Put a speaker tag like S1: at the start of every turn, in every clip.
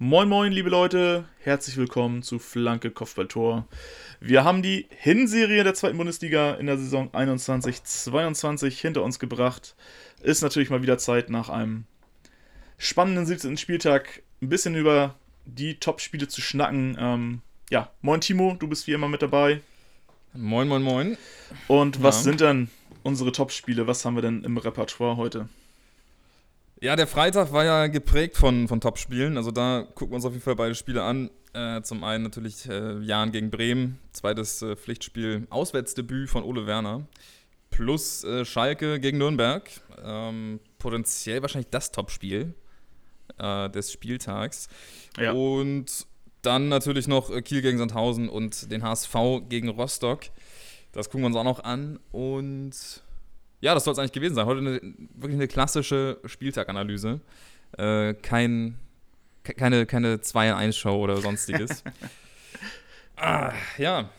S1: Moin moin, liebe Leute, herzlich willkommen zu Flanke Kopfballtor. Wir haben die Hinserie der zweiten Bundesliga in der Saison 21-22 hinter uns gebracht. Ist natürlich mal wieder Zeit nach einem spannenden 17. Spieltag ein bisschen über die Top-Spiele zu schnacken. Ähm, ja, moin Timo, du bist wie immer mit dabei.
S2: Moin, moin, moin.
S1: Und was ja. sind denn unsere Top-Spiele? Was haben wir denn im Repertoire heute?
S2: Ja, der Freitag war ja geprägt von, von Top-Spielen. Also da gucken wir uns auf jeden Fall beide Spiele an. Äh, zum einen natürlich äh, Jan gegen Bremen, zweites äh, Pflichtspiel, Auswärtsdebüt von Ole Werner. Plus äh, Schalke gegen Nürnberg. Ähm, potenziell wahrscheinlich das Top-Spiel äh, des Spieltags. Ja. Und dann natürlich noch äh, Kiel gegen Sandhausen und den HSV gegen Rostock. Das gucken wir uns auch noch an. Und ja, das soll es eigentlich gewesen sein. Heute eine, wirklich eine klassische Spieltaganalyse. Äh, kein, keine, keine 2 in 1 Show oder sonstiges. ah, ja.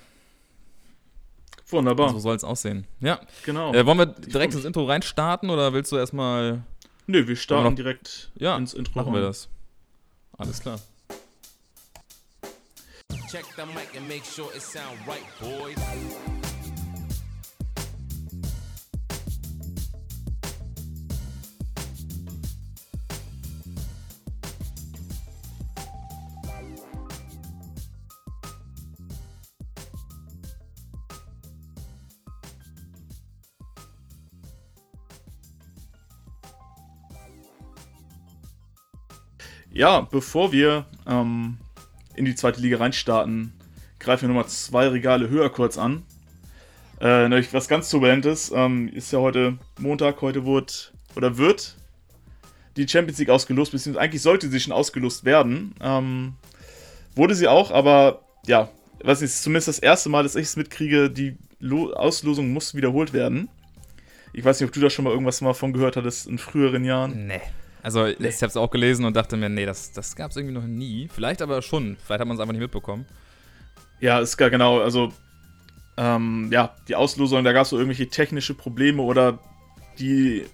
S1: Wunderbar.
S2: So soll es aussehen. Ja.
S1: Genau.
S2: Äh, wollen wir direkt ins Intro reinstarten oder willst du erstmal.
S1: Nö, wir starten direkt
S2: ja, ins Intro. Machen rein. wir das. Alles klar. Check the mic and make sure it sound right, boys.
S1: Ja, bevor wir ähm, in die zweite Liga reinstarten, greifen wir nochmal zwei Regale höher kurz an. Äh, nämlich was ganz Turbulentes. Ähm, ist ja heute Montag, heute wurde oder wird die Champions League ausgelost, beziehungsweise eigentlich sollte sie schon ausgelost werden. Ähm, wurde sie auch, aber ja, was ist zumindest das erste Mal, dass ich es mitkriege, die Lo Auslosung muss wiederholt werden. Ich weiß nicht, ob du da schon mal irgendwas mal von gehört hattest in früheren Jahren.
S2: Nee. Also nee. ich habe es auch gelesen und dachte mir, nee, das, das gab es irgendwie noch nie. Vielleicht aber schon. Vielleicht hat man es einfach nicht mitbekommen.
S1: Ja, ist gar genau. Also ähm, ja, die Auslosung, da gab es so irgendwelche technische Probleme oder die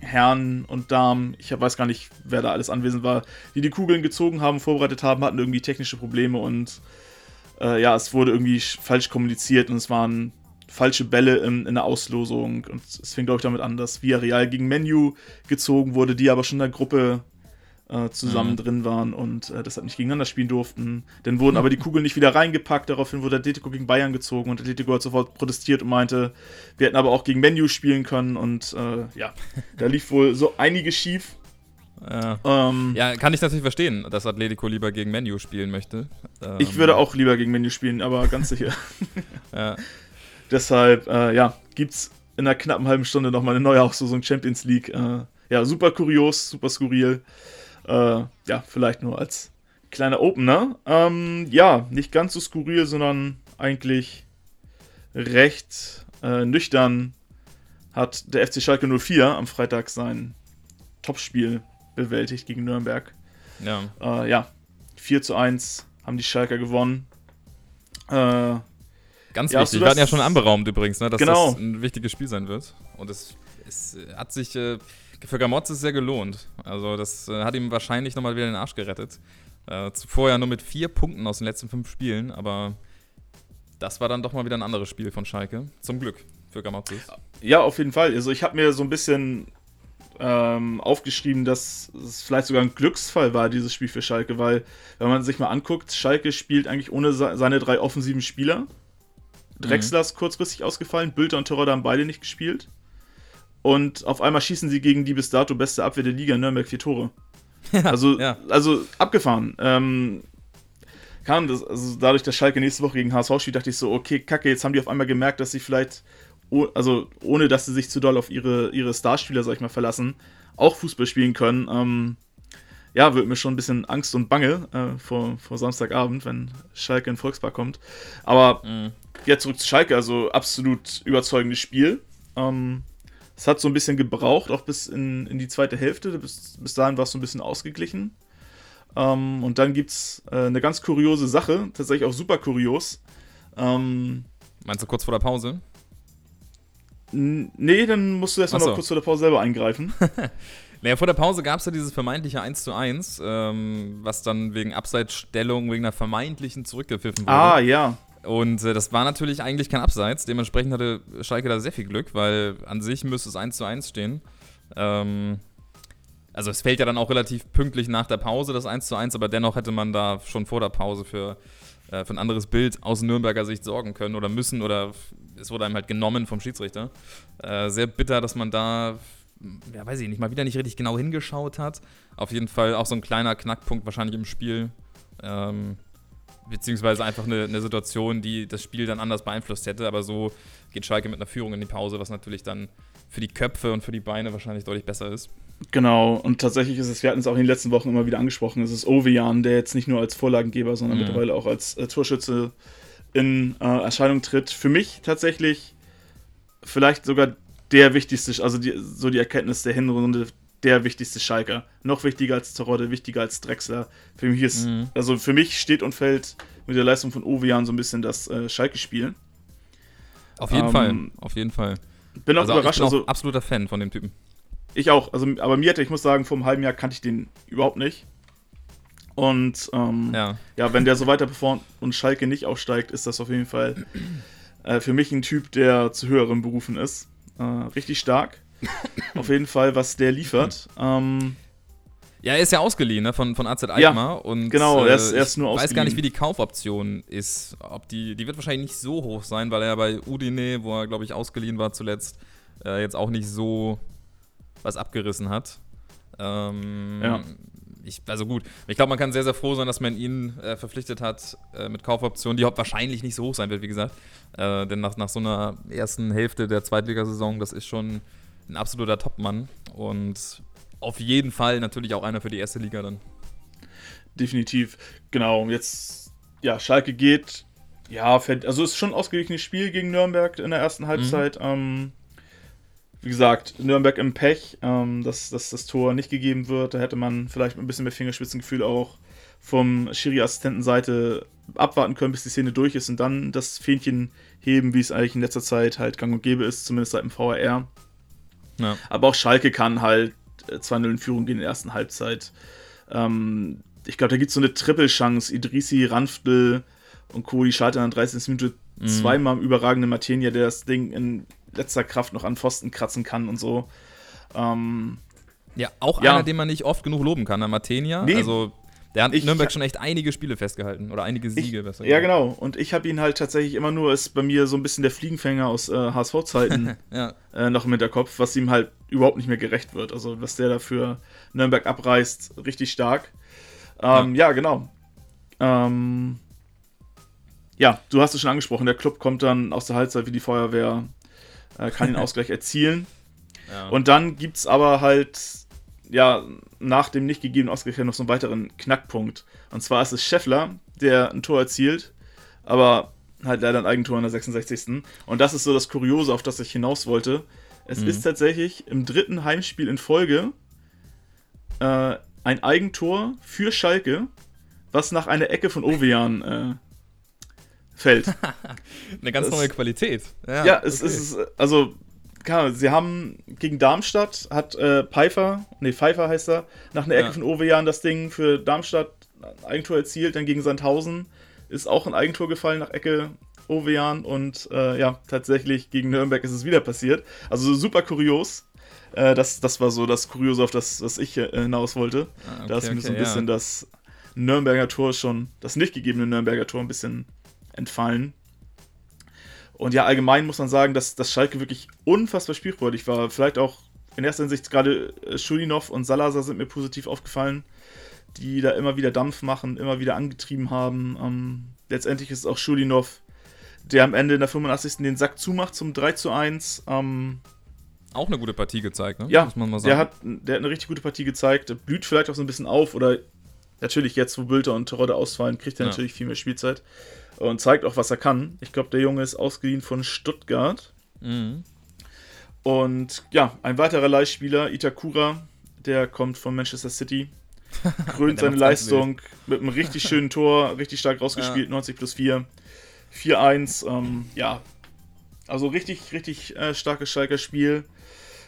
S1: Herren und Damen, ich weiß gar nicht, wer da alles anwesend war, die die Kugeln gezogen haben, vorbereitet haben, hatten irgendwie technische Probleme und äh, ja, es wurde irgendwie falsch kommuniziert und es waren falsche Bälle in, in der Auslosung. Und es fing, glaube ich, damit an, dass Villarreal gegen Menu gezogen wurde, die aber schon in der Gruppe äh, zusammen mhm. drin waren und äh, deshalb nicht gegeneinander spielen durften. Dann wurden aber die Kugeln nicht wieder reingepackt. Daraufhin wurde Atletico gegen Bayern gezogen und Atletico hat sofort protestiert und meinte, wir hätten aber auch gegen Menu spielen können. Und äh, ja, da lief wohl so einiges schief.
S2: Ja. Ähm, ja. kann ich natürlich verstehen, dass Atletico lieber gegen Menu spielen möchte.
S1: Ähm, ich würde auch lieber gegen Menu spielen, aber ganz sicher. ja. Deshalb, äh, ja, es in einer knappen halben Stunde nochmal eine neue Auslosung Champions League. Äh, ja, super kurios, super skurril. Äh, ja, vielleicht nur als kleiner Opener. Ähm, ja, nicht ganz so skurril, sondern eigentlich recht äh, nüchtern hat der FC Schalke 04 am Freitag sein Topspiel bewältigt gegen Nürnberg. Ja. Äh, ja, 4 zu 1 haben die Schalker gewonnen.
S2: Äh, Ganz ja, wichtig. Wir hatten ja schon anberaumt übrigens, ne, dass
S1: genau.
S2: das ein wichtiges Spiel sein wird. Und es, es hat sich äh, für Gamotz sehr gelohnt. Also das äh, hat ihm wahrscheinlich nochmal wieder den Arsch gerettet. Äh, zuvor ja nur mit vier Punkten aus den letzten fünf Spielen, aber das war dann doch mal wieder ein anderes Spiel von Schalke. Zum Glück für Gamotzes.
S1: Ja, auf jeden Fall. Also ich habe mir so ein bisschen ähm, aufgeschrieben, dass es vielleicht sogar ein Glücksfall war, dieses Spiel für Schalke, weil, wenn man sich mal anguckt, Schalke spielt eigentlich ohne seine drei offensiven Spieler. Drexler ist mhm. kurzfristig ausgefallen, Bülter und Terodde haben beide nicht gespielt. Und auf einmal schießen sie gegen die bis dato beste Abwehr der Liga, Nürnberg, vier Tore. Ja, also, ja. also abgefahren. Ähm, kam das, also dadurch, dass Schalke nächste Woche gegen HSV spielt, dachte ich so, okay, kacke, jetzt haben die auf einmal gemerkt, dass sie vielleicht, also ohne dass sie sich zu doll auf ihre, ihre Starspieler, sag ich mal, verlassen, auch Fußball spielen können. Ähm, ja, wird mir schon ein bisschen Angst und Bange äh, vor, vor Samstagabend, wenn Schalke in Volkspark kommt. Aber mhm. jetzt zurück zu Schalke, also absolut überzeugendes Spiel. Ähm, es hat so ein bisschen gebraucht, auch bis in, in die zweite Hälfte. Bis, bis dahin war es so ein bisschen ausgeglichen. Ähm, und dann gibt es äh, eine ganz kuriose Sache, tatsächlich auch super kurios. Ähm,
S2: Meinst du kurz vor der Pause?
S1: Nee, dann musst du erstmal so. noch kurz vor der Pause selber eingreifen.
S2: Naja, vor der Pause gab es ja dieses vermeintliche 1 zu 1, ähm, was dann wegen Abseitsstellung, wegen einer vermeintlichen zurückgepfiffen wurde.
S1: Ah, ja.
S2: Und äh, das war natürlich eigentlich kein Abseits. Dementsprechend hatte Schalke da sehr viel Glück, weil an sich müsste es 1 zu 1 stehen. Ähm, also es fällt ja dann auch relativ pünktlich nach der Pause das 1 zu 1, aber dennoch hätte man da schon vor der Pause für, äh, für ein anderes Bild aus Nürnberger Sicht sorgen können oder müssen oder es wurde einem halt genommen vom Schiedsrichter. Äh, sehr bitter, dass man da, ja weiß ich nicht, mal wieder nicht richtig genau hingeschaut hat. Auf jeden Fall auch so ein kleiner Knackpunkt wahrscheinlich im Spiel. Ähm, beziehungsweise einfach eine, eine, Situation, die das Spiel dann anders beeinflusst hätte. Aber so geht Schalke mit einer Führung in die Pause, was natürlich dann für die Köpfe und für die Beine wahrscheinlich deutlich besser ist.
S1: Genau, und tatsächlich ist es, wir hatten es auch in den letzten Wochen immer wieder angesprochen, es ist Ovejan, der jetzt nicht nur als Vorlagengeber, sondern mhm. mittlerweile auch als äh, Torschütze in äh, Erscheinung tritt. Für mich tatsächlich vielleicht sogar der wichtigste, also die, so die Erkenntnis der Hinrunde, der wichtigste Schalker. Noch wichtiger als Terodde, wichtiger als Drexler. Für mich ist, mhm. also für mich steht und fällt mit der Leistung von Ovejan so ein bisschen das äh, Schalke-Spiel.
S2: Auf jeden ähm, Fall, auf jeden Fall.
S1: Bin auch also überrascht. Ich bin
S2: auch also, absoluter Fan von dem Typen.
S1: Ich auch. Also, aber mir hatte, ich muss sagen, vor einem halben Jahr kannte ich den überhaupt nicht. Und ähm, ja. ja. wenn der so weiter performt und Schalke nicht aufsteigt, ist das auf jeden Fall äh, für mich ein Typ, der zu höheren Berufen ist. Äh, richtig stark. auf jeden Fall, was der liefert. Ähm,
S2: ja, er ist ja ausgeliehen ne, von, von AZ Alkmaar. Ja, und,
S1: genau, er ist, er ist nur
S2: ausgeliehen. Ich weiß gar nicht, wie die Kaufoption ist. Ob die, die wird wahrscheinlich nicht so hoch sein, weil er bei Udine, wo er, glaube ich, ausgeliehen war zuletzt, äh, jetzt auch nicht so was abgerissen hat. Ähm, ja. Ich, also gut, ich glaube, man kann sehr, sehr froh sein, dass man ihn äh, verpflichtet hat äh, mit Kaufoptionen, die wahrscheinlich nicht so hoch sein wird, wie gesagt. Äh, denn nach, nach so einer ersten Hälfte der Zweitligasaison, das ist schon ein absoluter Topmann. Und auf jeden Fall natürlich auch einer für die erste Liga dann.
S1: Definitiv, genau. Jetzt, ja, Schalke geht, ja, also es ist schon ein ausgeglichenes Spiel gegen Nürnberg in der ersten Halbzeit. Mhm. Ähm, wie gesagt, Nürnberg im Pech, ähm, dass, dass das Tor nicht gegeben wird. Da hätte man vielleicht mit ein bisschen mehr Fingerspitzengefühl auch vom Schiri-Assistentenseite abwarten können, bis die Szene durch ist und dann das Fähnchen heben, wie es eigentlich in letzter Zeit halt gang und gäbe ist, zumindest seit dem VRR. Ja. Aber auch Schalke kann halt 2-0 in Führung gehen in der ersten Halbzeit. Ähm, ich glaube, da gibt es so eine Triple-Chance. Idrisi, Ranftl und Co. die schalten an der 30. Minute mhm. zweimal im überragenden Matenia, der das Ding in letzter Kraft noch an Pfosten kratzen kann und so. Ähm,
S2: ja, auch ja. einer, den man nicht oft genug loben kann, der Matenia. Nee, also der hat in Nürnberg schon echt einige Spiele festgehalten oder einige Siege.
S1: Ich, besser ja, genau. Und ich habe ihn halt tatsächlich immer nur, ist bei mir so ein bisschen der Fliegenfänger aus äh, HSV-Zeiten ja. äh, noch im Hinterkopf, was ihm halt überhaupt nicht mehr gerecht wird. Also, was der da für Nürnberg abreißt, richtig stark. Ähm, ja. ja. genau. Ähm, ja, du hast es schon angesprochen, der Club kommt dann aus der Halbzeit wie die Feuerwehr, äh, kann den Ausgleich erzielen. Ja. Und dann gibt es aber halt ja, nach dem nicht gegebenen Ausgleich noch so einen weiteren Knackpunkt. Und zwar ist es Scheffler, der ein Tor erzielt, aber halt leider ein Eigentor in der 66. Und das ist so das Kuriose, auf das ich hinaus wollte. Es mhm. ist tatsächlich im dritten Heimspiel in Folge äh, ein Eigentor für Schalke, was nach einer Ecke von Ovejan äh, fällt.
S2: Eine ganz das, neue Qualität.
S1: Ja, ja es, okay. ist, also klar, sie haben gegen Darmstadt, hat äh, Pfeiffer, nee, Pfeiffer heißt er, nach einer Ecke ja. von Ovejan das Ding für Darmstadt ein Eigentor erzielt, dann gegen Sandhausen ist auch ein Eigentor gefallen nach Ecke Ovejan und äh, ja, tatsächlich gegen Nürnberg ist es wieder passiert. Also super kurios. Äh, das, das war so das Kuriose, auf das, was ich äh, hinaus wollte. Ah, okay, da ist mir okay, so ein bisschen ja. das Nürnberger Tor schon, das nicht gegebene Nürnberger Tor ein bisschen entfallen. Und ja, allgemein muss man sagen, dass, dass Schalke wirklich unfassbar spielfreudig war. Vielleicht auch in erster Hinsicht gerade äh, Schulinov und Salazar sind mir positiv aufgefallen, die da immer wieder Dampf machen, immer wieder angetrieben haben. Ähm, letztendlich ist es auch Schulinov, der am Ende in der 85. den Sack zumacht zum 3 zu 1. Ähm,
S2: auch eine gute Partie gezeigt, ne?
S1: Ja, muss man mal sagen. Der hat, der hat eine richtig gute Partie gezeigt. Blüht vielleicht auch so ein bisschen auf oder natürlich jetzt, wo Bülter und Terodde ausfallen, kriegt er ja. natürlich viel mehr Spielzeit und zeigt auch, was er kann. Ich glaube, der Junge ist ausgeliehen von Stuttgart. Mhm. Und ja, ein weiterer Leihspieler, Itakura, der kommt von Manchester City. Krönt seine Leistung mit einem richtig schönen Tor, richtig stark rausgespielt, ja. 90 plus 4. 4-1, ähm, ja. Also richtig, richtig äh, starkes Schalker Spiel.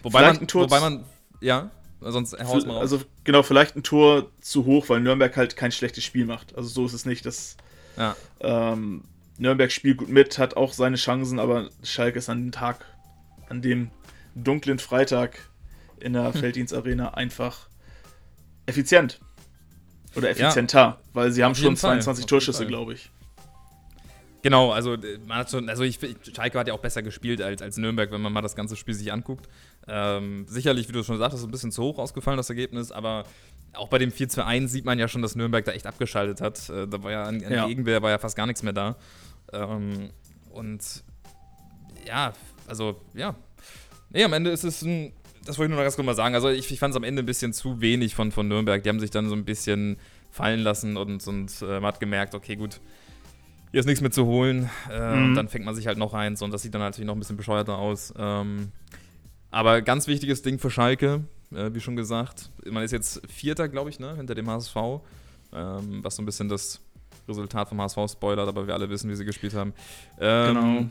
S2: Wobei man, wobei man, ja. Sonst
S1: haust mal Also genau, vielleicht ein Tor zu hoch, weil Nürnberg halt kein schlechtes Spiel macht. Also so ist es nicht. Das, ja. ähm, Nürnberg spielt gut mit, hat auch seine Chancen, aber Schalke ist an dem Tag, an dem dunklen Freitag in der hm. Felddienstarena einfach effizient. Oder effizienter, ja, weil sie haben schon 22 Fall. Torschüsse, glaube ich.
S2: Genau, also man hat schon, also ich, Schalke hat ja auch besser gespielt als, als Nürnberg, wenn man mal das ganze Spiel sich anguckt. Ähm, sicherlich, wie du schon sagtest, ein bisschen zu hoch ausgefallen, das Ergebnis, aber auch bei dem 4-2-1 sieht man ja schon, dass Nürnberg da echt abgeschaltet hat. Äh, da war ja an, an ja. Gegenwehr war ja fast gar nichts mehr da. Ähm, und ja, also ja. Nee, am Ende ist es ein, das wollte ich nur noch ganz kurz mal sagen. Also ich, ich fand es am Ende ein bisschen zu wenig von, von Nürnberg. Die haben sich dann so ein bisschen fallen lassen und, und äh, man hat gemerkt, okay, gut, hier ist nichts mehr zu holen. Äh, mhm. Und dann fängt man sich halt noch eins und das sieht dann natürlich noch ein bisschen bescheuerter aus. Ähm, aber ganz wichtiges Ding für Schalke, äh, wie schon gesagt. Man ist jetzt Vierter, glaube ich, ne, hinter dem HSV. Ähm, was so ein bisschen das Resultat vom HSV spoilert, aber wir alle wissen, wie sie gespielt haben. Ähm, genau.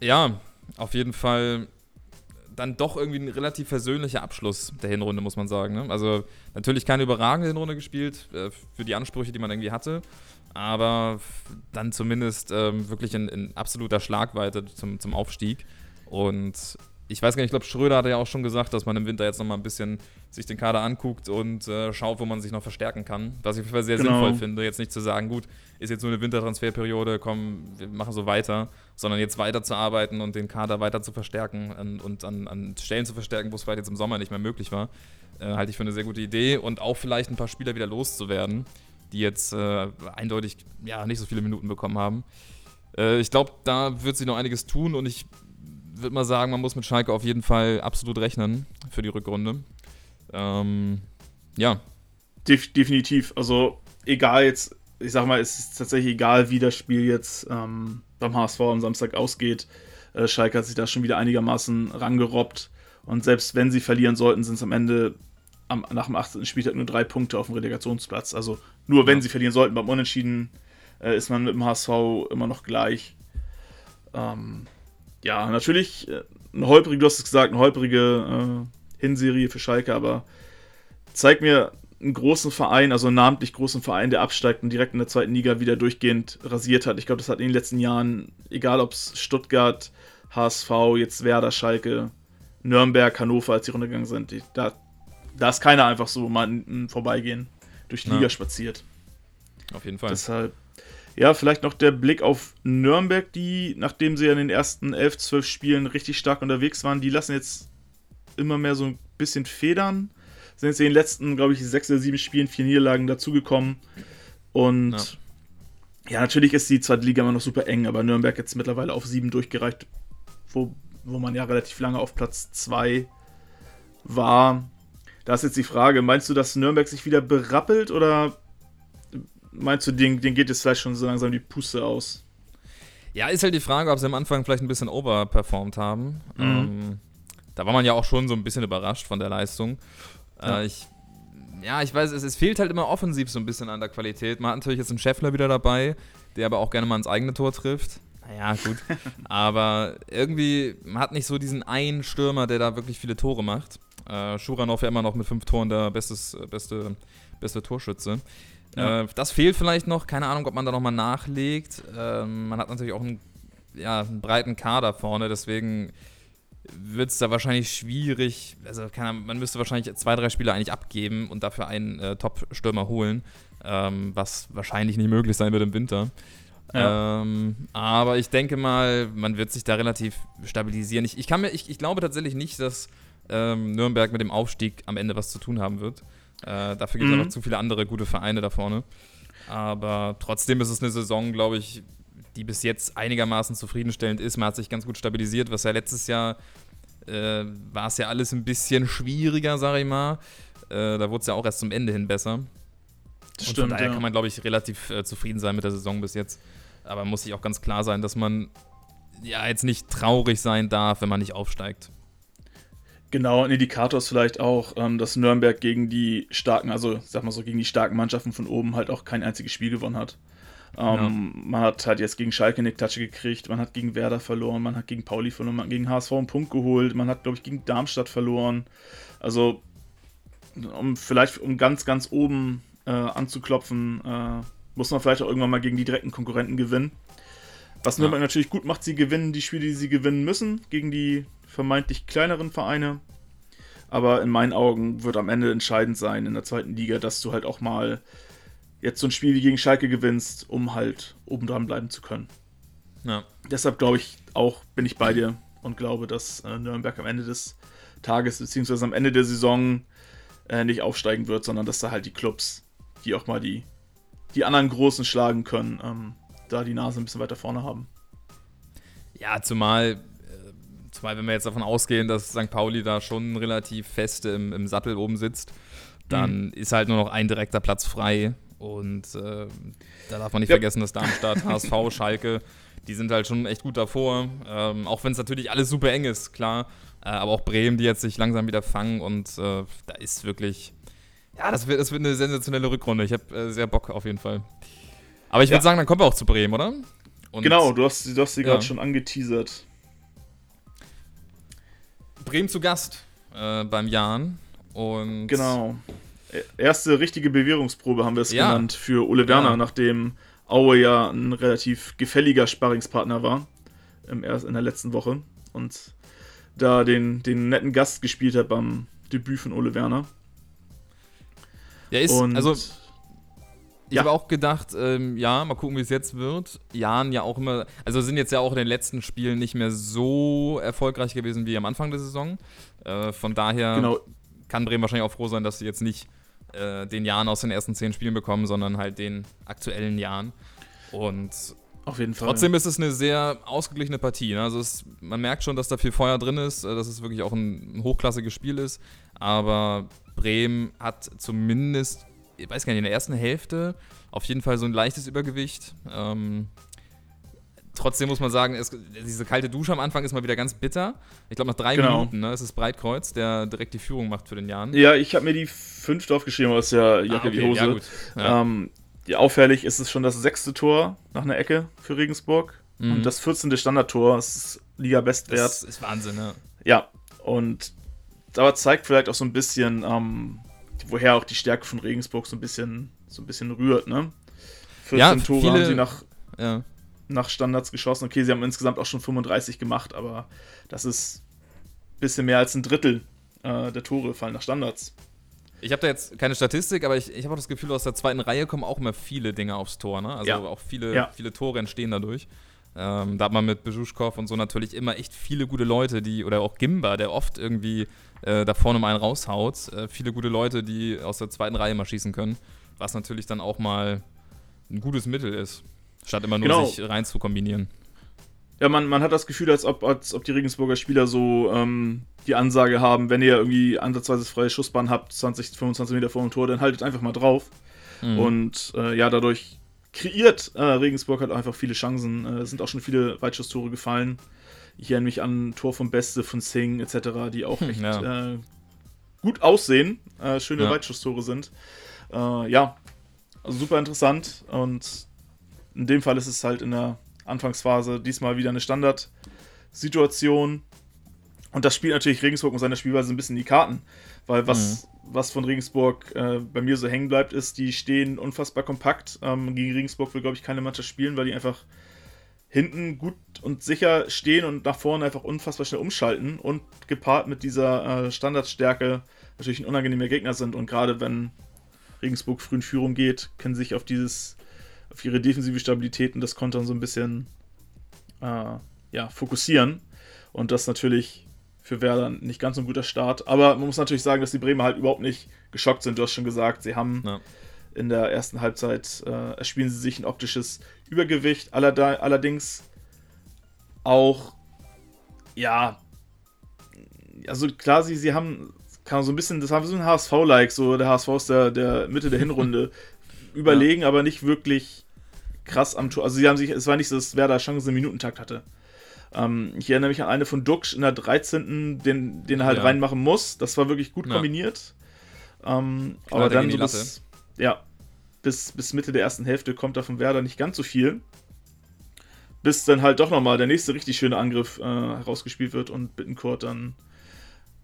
S2: Ja, auf jeden Fall dann doch irgendwie ein relativ versöhnlicher Abschluss der Hinrunde, muss man sagen. Ne? Also natürlich keine überragende Hinrunde gespielt, äh, für die Ansprüche, die man irgendwie hatte aber dann zumindest ähm, wirklich in, in, absoluter Schlagweite zum, zum Aufstieg. Und ich weiß gar nicht, ich glaube, Schröder hatte ja auch schon gesagt, dass man im Winter jetzt nochmal ein bisschen sich den Kader anguckt und äh, schaut, wo man sich noch verstärken kann. Was ich auf jeden Fall sehr genau. sinnvoll finde, jetzt nicht zu sagen, gut, ist jetzt nur eine Wintertransferperiode, komm, wir machen so weiter, sondern jetzt weiter zu arbeiten und den Kader weiter zu verstärken und, und an, an, Stellen zu verstärken, wo es vielleicht jetzt im Sommer nicht mehr möglich war, äh, halte ich für eine sehr gute Idee und auch vielleicht ein paar Spieler wieder loszuwerden die jetzt äh, eindeutig ja, nicht so viele Minuten bekommen haben. Äh, ich glaube, da wird sich noch einiges tun und ich würde mal sagen, man muss mit Schalke auf jeden Fall absolut rechnen für die Rückrunde. Ähm, ja.
S1: Def definitiv. Also, egal jetzt, ich sag mal, es ist tatsächlich egal, wie das Spiel jetzt ähm, beim HSV am Samstag ausgeht. Äh, Schalke hat sich da schon wieder einigermaßen rangerobbt. Und selbst wenn sie verlieren sollten, sind es am Ende am, nach dem 18. Spieltag nur drei Punkte auf dem Relegationsplatz. Also nur wenn ja. sie verlieren sollten, beim Unentschieden äh, ist man mit dem HSV immer noch gleich. Ähm, ja, natürlich äh, eine holprige, du hast es gesagt, eine holprige äh, Hinserie für Schalke, aber zeig mir einen großen Verein, also einen namentlich großen Verein, der absteigt und direkt in der zweiten Liga wieder durchgehend rasiert hat. Ich glaube, das hat in den letzten Jahren, egal ob es Stuttgart, HSV, jetzt Werder, Schalke, Nürnberg, Hannover, als die runtergegangen sind, die, da da ist keiner einfach so mal ein Vorbeigehen durch die ja. Liga spaziert.
S2: Auf jeden Fall.
S1: Deshalb, ja, vielleicht noch der Blick auf Nürnberg, die, nachdem sie ja in den ersten 11, 12 Spielen richtig stark unterwegs waren, die lassen jetzt immer mehr so ein bisschen federn. Sind jetzt in den letzten, glaube ich, sechs oder sieben Spielen vier Niederlagen dazugekommen. Und ja. ja. natürlich ist die zweite Liga immer noch super eng, aber Nürnberg jetzt mittlerweile auf sieben durchgereicht, wo, wo man ja relativ lange auf Platz zwei war. Da ist jetzt die Frage, meinst du, dass Nürnberg sich wieder berappelt oder meinst du, denen, denen geht jetzt vielleicht schon so langsam die Puste aus?
S2: Ja, ist halt die Frage, ob sie am Anfang vielleicht ein bisschen overperformed haben. Mhm. Ähm, da war man ja auch schon so ein bisschen überrascht von der Leistung. Ja, äh, ich, ja, ich weiß, es, es, fehlt halt immer offensiv so ein bisschen an der Qualität. Man hat natürlich jetzt einen Scheffler wieder dabei, der aber auch gerne mal ins eigene Tor trifft. Naja, gut. aber irgendwie, man hat nicht so diesen einen Stürmer, der da wirklich viele Tore macht. Äh, Schuranov ja immer noch mit fünf Toren der bestes, beste, beste Torschütze. Ja. Äh, das fehlt vielleicht noch. Keine Ahnung, ob man da nochmal nachlegt. Äh, man hat natürlich auch einen, ja, einen breiten Kader vorne, deswegen wird es da wahrscheinlich schwierig. Also kann, man müsste wahrscheinlich zwei, drei Spieler eigentlich abgeben und dafür einen äh, Top-Stürmer holen, ähm, was wahrscheinlich nicht möglich sein wird im Winter. Ja. Ähm, aber ich denke mal, man wird sich da relativ stabilisieren. Ich, ich, kann mir, ich, ich glaube tatsächlich nicht, dass ähm, Nürnberg mit dem Aufstieg am Ende was zu tun haben wird. Äh, dafür gibt es mhm. einfach zu viele andere gute Vereine da vorne. Aber trotzdem ist es eine Saison, glaube ich, die bis jetzt einigermaßen zufriedenstellend ist. Man hat sich ganz gut stabilisiert, was ja letztes Jahr äh, war es ja alles ein bisschen schwieriger, sage ich mal. Äh, da wurde es ja auch erst zum Ende hin besser. Das stimmt, von daher ja. kann man, glaube ich, relativ äh, zufrieden sein mit der Saison bis jetzt. Aber muss sich auch ganz klar sein, dass man ja jetzt nicht traurig sein darf, wenn man nicht aufsteigt.
S1: Genau, ein Indikator ist vielleicht auch, ähm, dass Nürnberg gegen die starken, also sag mal so, gegen die starken Mannschaften von oben halt auch kein einziges Spiel gewonnen hat. Ähm, ja. Man hat halt jetzt gegen Schalke eine Klatsche gekriegt, man hat gegen Werder verloren, man hat gegen Pauli verloren, man hat gegen HSV einen Punkt geholt, man hat, glaube ich, gegen Darmstadt verloren. Also um vielleicht um ganz, ganz oben äh, anzuklopfen, äh, muss man vielleicht auch irgendwann mal gegen die direkten Konkurrenten gewinnen. Was Nürnberg ja. natürlich gut macht, sie gewinnen die Spiele, die sie gewinnen müssen, gegen die vermeintlich kleineren Vereine. Aber in meinen Augen wird am Ende entscheidend sein in der zweiten Liga, dass du halt auch mal jetzt so ein Spiel wie gegen Schalke gewinnst, um halt oben dran bleiben zu können. Ja. Deshalb glaube ich auch, bin ich bei dir und glaube, dass äh, Nürnberg am Ende des Tages beziehungsweise am Ende der Saison äh, nicht aufsteigen wird, sondern dass da halt die Clubs, die auch mal die, die anderen Großen schlagen können, ähm, da die Nase ein bisschen weiter vorne haben.
S2: Ja, zumal, zumal wenn wir jetzt davon ausgehen, dass St. Pauli da schon relativ fest im, im Sattel oben sitzt, dann mhm. ist halt nur noch ein direkter Platz frei. Und äh, da darf man nicht ja. vergessen, dass Darmstadt, HSV, Schalke, die sind halt schon echt gut davor. Ähm, auch wenn es natürlich alles super eng ist, klar. Äh, aber auch Bremen, die jetzt sich langsam wieder fangen und äh, da ist wirklich. Ja, das wird, das wird eine sensationelle Rückrunde. Ich habe äh, sehr Bock auf jeden Fall. Aber ich würde ja. sagen, dann kommen wir auch zu Bremen, oder?
S1: Und, genau, du hast, du hast sie ja. gerade schon angeteasert.
S2: Bremen zu Gast äh, beim Jan. Und
S1: genau. Erste richtige Bewährungsprobe haben wir es ja. genannt für Ole Werner, ja. nachdem Aue ja ein relativ gefälliger Sparringspartner war im, in der letzten Woche und da den, den netten Gast gespielt hat beim Debüt von Ole Werner.
S2: Ja, ist, und also ich ja. habe auch gedacht, ähm, ja, mal gucken, wie es jetzt wird. Jan ja auch immer, also sind jetzt ja auch in den letzten Spielen nicht mehr so erfolgreich gewesen wie am Anfang der Saison. Äh, von daher genau. kann Bremen wahrscheinlich auch froh sein, dass sie jetzt nicht äh, den Jahren aus den ersten zehn Spielen bekommen, sondern halt den aktuellen Jahren. Und
S1: auf jeden Fall.
S2: Trotzdem ist es eine sehr ausgeglichene Partie. Ne? Also es, man merkt schon, dass da viel Feuer drin ist, äh, dass es wirklich auch ein, ein hochklassiges Spiel ist. Aber Bremen hat zumindest ich weiß gar nicht, in der ersten Hälfte auf jeden Fall so ein leichtes Übergewicht. Ähm, trotzdem muss man sagen, es, diese kalte Dusche am Anfang ist mal wieder ganz bitter. Ich glaube, nach drei genau. Minuten ne, ist es Breitkreuz, der direkt die Führung macht für den Jan.
S1: Ja, ich habe mir die fünf aufgeschrieben aus der Jacke ah, okay. wie Hose. Ja, gut. Ja. Ähm, ja, auffällig ist es schon das sechste Tor nach einer Ecke für Regensburg. Mhm. Und das 14. Standardtor ist Liga-Bestwert. Das
S2: ist Wahnsinn, ja.
S1: Ja, und aber zeigt vielleicht auch so ein bisschen, ähm, woher auch die Stärke von Regensburg so ein bisschen, so ein bisschen rührt, ne? 14 ja, Tore viele, haben sie nach, ja. nach Standards geschossen. Okay, sie haben insgesamt auch schon 35 gemacht, aber das ist ein bisschen mehr als ein Drittel äh, der Tore fallen nach Standards.
S2: Ich habe da jetzt keine Statistik, aber ich, ich habe auch das Gefühl, aus der zweiten Reihe kommen auch immer viele Dinge aufs Tor. Ne? Also ja. auch viele, ja. viele Tore entstehen dadurch. Ähm, da hat man mit Bejuschkow und so natürlich immer echt viele gute Leute, die, oder auch Gimba, der oft irgendwie äh, da vorne mal einen raushaut. Äh, viele gute Leute, die aus der zweiten Reihe mal schießen können, was natürlich dann auch mal ein gutes Mittel ist, statt immer nur genau. sich rein zu kombinieren.
S1: Ja, man, man hat das Gefühl, als ob, als ob die Regensburger Spieler so ähm, die Ansage haben, wenn ihr irgendwie ansatzweise freie Schussbahn habt, 20, 25 Meter vor dem Tor, dann haltet einfach mal drauf. Mhm. Und äh, ja, dadurch kreiert äh, Regensburg halt einfach viele Chancen. Äh, es sind auch schon viele Weitschusstore gefallen. Ich erinnere mich an Tor vom Beste von Singh etc., die auch hm, echt ja. äh, gut aussehen, äh, schöne ja. Weitschusstore sind. Äh, ja, also super interessant und in dem Fall ist es halt in der Anfangsphase diesmal wieder eine Standardsituation. Und das spielt natürlich Regensburg und seine Spielweise ein bisschen in die Karten. Weil was, mhm. Was von Regensburg äh, bei mir so hängen bleibt, ist, die stehen unfassbar kompakt. Ähm, gegen Regensburg will, glaube ich, keine Mannschaft spielen, weil die einfach hinten gut und sicher stehen und nach vorne einfach unfassbar schnell umschalten und gepaart mit dieser äh, Standardstärke natürlich ein unangenehmer Gegner sind und gerade wenn Regensburg früh in Führung geht, können sich auf dieses, auf ihre defensive Stabilität und das Kontern so ein bisschen äh, ja, fokussieren und das natürlich für Werder nicht ganz so ein guter Start, aber man muss natürlich sagen, dass die Bremer halt überhaupt nicht geschockt sind, du hast schon gesagt, sie haben ja in der ersten Halbzeit äh, erspielen sie sich ein optisches Übergewicht. allerdings auch, ja, also klar, sie, sie haben, kann so ein bisschen, das war so ein HSV-like, so der HSV ist der, der Mitte der Hinrunde überlegen, ja. aber nicht wirklich krass am Tor. Also sie haben sich, es war nicht so, dass Werder Chancen im Minutentakt hatte. Ähm, ich erinnere mich an eine von Duxch in der 13., den, den er halt ja. reinmachen muss. Das war wirklich gut ja. kombiniert. Ähm, aber dann so das, ja, bis, bis Mitte der ersten Hälfte kommt da von Werder nicht ganz so viel. Bis dann halt doch nochmal der nächste richtig schöne Angriff äh, herausgespielt wird und Bittencourt dann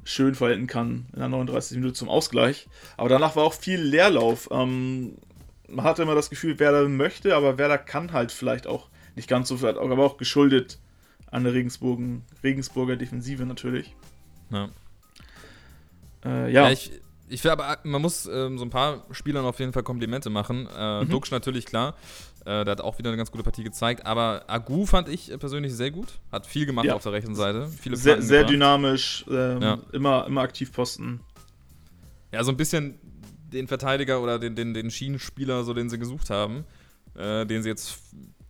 S1: schön verhalten kann in der 39. Minute zum Ausgleich. Aber danach war auch viel Leerlauf. Ähm, man hatte immer das Gefühl, Werder möchte, aber Werder kann halt vielleicht auch nicht ganz so viel, aber auch geschuldet an der Regensburgen, Regensburger Defensive natürlich.
S2: Ja. Äh, ja. ja. ich, ich finde aber, man muss ähm, so ein paar Spielern auf jeden Fall Komplimente machen. Äh, mhm. Duxch natürlich, klar. Äh, der hat auch wieder eine ganz gute Partie gezeigt. Aber Agu fand ich persönlich sehr gut. Hat viel gemacht ja. auf der rechten Seite. Viele
S1: sehr, sehr dynamisch, ähm, ja. immer, immer aktiv posten.
S2: Ja, so ein bisschen den Verteidiger oder den, den, den Schienenspieler, so den sie gesucht haben. Äh, den sie jetzt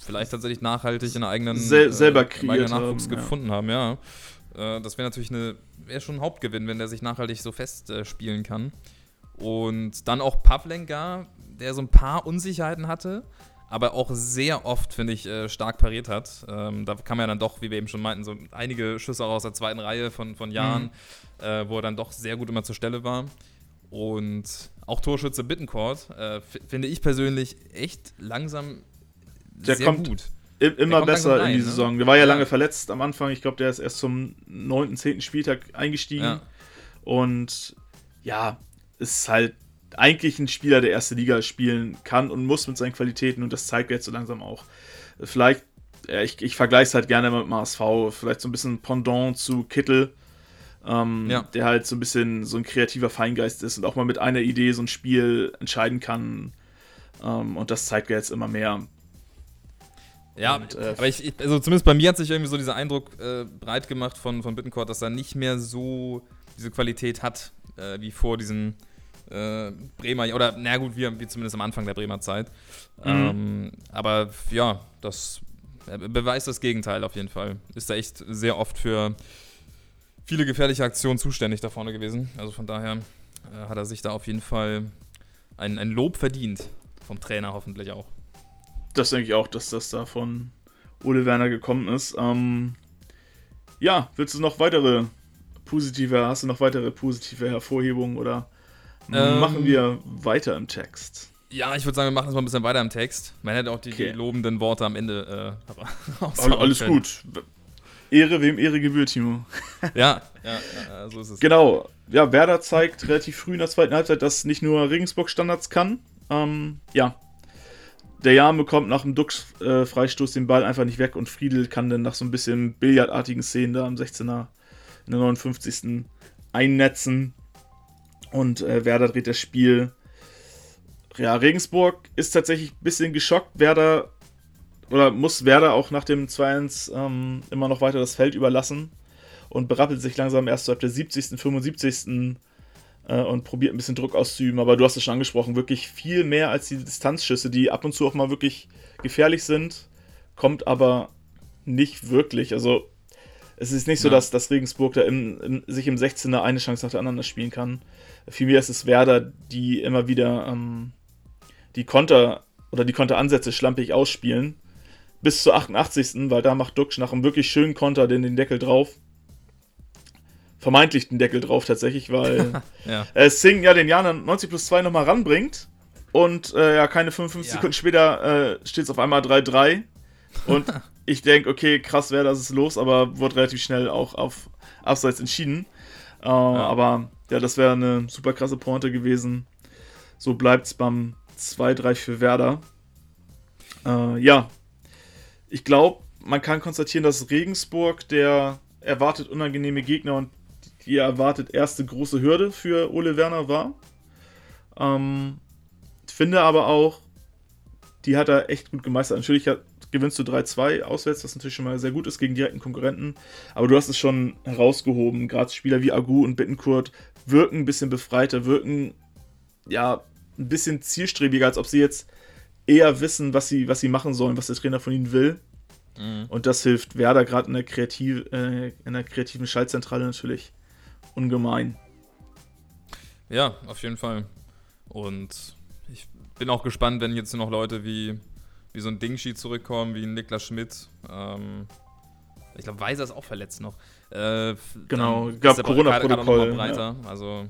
S2: vielleicht tatsächlich nachhaltig in eigenen,
S1: Sel selber äh, eigenen
S2: Nachwuchs haben, gefunden haben, ja. Äh, das wäre natürlich eine, wäre schon ein Hauptgewinn, wenn der sich nachhaltig so festspielen äh, kann. Und dann auch Pavlenka, der so ein paar Unsicherheiten hatte, aber auch sehr oft, finde ich, äh, stark pariert hat. Ähm, da man ja dann doch, wie wir eben schon meinten, so einige Schüsse auch aus der zweiten Reihe von, von Jahren, mhm. äh, wo er dann doch sehr gut immer zur Stelle war. Und auch Torschütze Bittencourt äh, finde ich persönlich echt langsam
S1: der sehr kommt gut. Immer besser rein, in die ne? Saison. Der war ja, ja, lange verletzt am Anfang. Ich glaube, der ist erst zum 9., 10. Spieltag eingestiegen. Ja. Und ja, ist halt eigentlich ein Spieler, der erste Liga spielen kann und muss mit seinen Qualitäten. Und das zeigt er jetzt so langsam auch. Vielleicht, ja, ich, ich vergleiche es halt gerne mit dem HSV. Vielleicht so ein bisschen Pendant zu Kittel. Ähm, ja. der halt so ein bisschen so ein kreativer Feingeist ist und auch mal mit einer Idee so ein Spiel entscheiden kann. Ähm, und das zeigt er jetzt immer mehr.
S2: Ja, und, äh, aber ich, also zumindest bei mir hat sich irgendwie so dieser Eindruck äh, breit gemacht von, von Bittencourt, dass er nicht mehr so diese Qualität hat, äh, wie vor diesen äh, Bremer, oder na gut, wie, wie zumindest am Anfang der Bremer Zeit. Mhm. Ähm, aber ja, das beweist das Gegenteil auf jeden Fall. Ist da echt sehr oft für viele gefährliche Aktionen zuständig da vorne gewesen. Also von daher äh, hat er sich da auf jeden Fall ein, ein Lob verdient. Vom Trainer hoffentlich auch
S1: das denke ich auch, dass das da von Ole Werner gekommen ist. Ähm, ja, willst du noch weitere positive, hast du noch weitere positive Hervorhebungen oder ähm, machen wir weiter im Text?
S2: Ja, ich würde sagen, wir machen es mal ein bisschen weiter im Text. Man hätte auch die, okay. die lobenden Worte am Ende
S1: äh, Alles gut. Ehre, wem Ehre gebührt, Timo.
S2: ja, ja, ja, so ist es.
S1: Genau. Ja, Werder zeigt relativ früh in der zweiten Halbzeit, dass nicht nur Regensburg Standards kann. Ähm, ja, der Jan bekommt nach dem Dux-Freistoß den Ball einfach nicht weg und Friedel kann dann nach so ein bisschen billardartigen Szenen da am 16er in der 59. einnetzen. Und äh, Werder dreht das Spiel. Ja, Regensburg ist tatsächlich ein bisschen geschockt. Werder oder muss Werder auch nach dem 2-1 ähm, immer noch weiter das Feld überlassen und berappelt sich langsam erst so ab der 70., 75 äh, und probiert ein bisschen Druck auszuüben. Aber du hast es schon angesprochen, wirklich viel mehr als die Distanzschüsse, die ab und zu auch mal wirklich gefährlich sind, kommt aber nicht wirklich. Also es ist nicht so, ja. dass, dass Regensburg da im, im, sich im 16er eine Chance nach der anderen spielen kann. Vielmehr ist es Werder, die immer wieder ähm, die Konter oder die Konteransätze schlampig ausspielen. Bis zur 88. weil da macht Duxch nach einem wirklich schönen Konter den, den Deckel drauf vermeintlich den Deckel drauf tatsächlich, weil ja. äh, Singh ja den Janer 90 plus 2 nochmal ranbringt und äh, ja, keine 55 ja. Sekunden später äh, steht es auf einmal 3-3 und ich denke, okay, krass wäre, das ist los, aber wurde relativ schnell auch auf Abseits entschieden. Äh, ja. Aber ja, das wäre eine super krasse Pointe gewesen. So bleibt es beim 2-3 für Werder. Äh, ja, ich glaube, man kann konstatieren, dass Regensburg der erwartet unangenehme Gegner und die erwartet erste große Hürde für Ole Werner war. Ähm, finde aber auch, die hat er echt gut gemeistert. Natürlich hat, gewinnst du 3-2 auswärts, was natürlich schon mal sehr gut ist gegen direkten Konkurrenten. Aber du hast es schon herausgehoben. Gerade Spieler wie Agu und Bittenkurt wirken ein bisschen befreiter, wirken ja ein bisschen zielstrebiger, als ob sie jetzt eher wissen, was sie, was sie machen sollen, was der Trainer von ihnen will. Mhm. Und das hilft Werder gerade in, der kreativ, äh, in der kreativen Schaltzentrale natürlich ungemein.
S2: Ja, auf jeden Fall. Und ich bin auch gespannt, wenn jetzt noch Leute wie, wie so ein Dingshi zurückkommen, wie ein Niklas Schmidt. Ähm, ich glaube, Weiser ist auch verletzt noch. Äh,
S1: genau, gab Corona-Protokoll.
S2: Ja. Also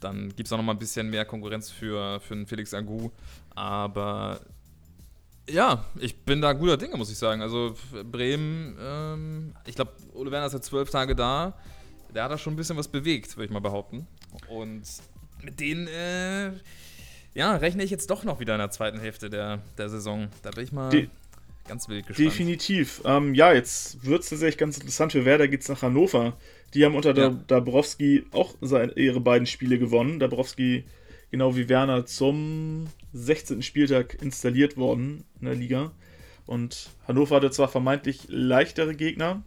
S2: dann gibt es auch noch mal ein bisschen mehr Konkurrenz für, für einen Felix Agu. Aber ja, ich bin da guter Dinge, muss ich sagen. Also Bremen, ähm, ich glaube, Ole Werner ist ja zwölf Tage da der hat da schon ein bisschen was bewegt, würde ich mal behaupten. Und mit denen, äh, ja, rechne ich jetzt doch noch wieder in der zweiten Hälfte der, der Saison. Da bin ich mal De ganz wild gespannt.
S1: Definitiv. Ähm, ja, jetzt wird es tatsächlich ganz interessant. Für Werder geht es nach Hannover. Die haben unter ja. Dabrowski auch seine, ihre beiden Spiele gewonnen. Dabrowski, genau wie Werner, zum 16. Spieltag installiert worden in der Liga. Und Hannover hatte zwar vermeintlich leichtere Gegner,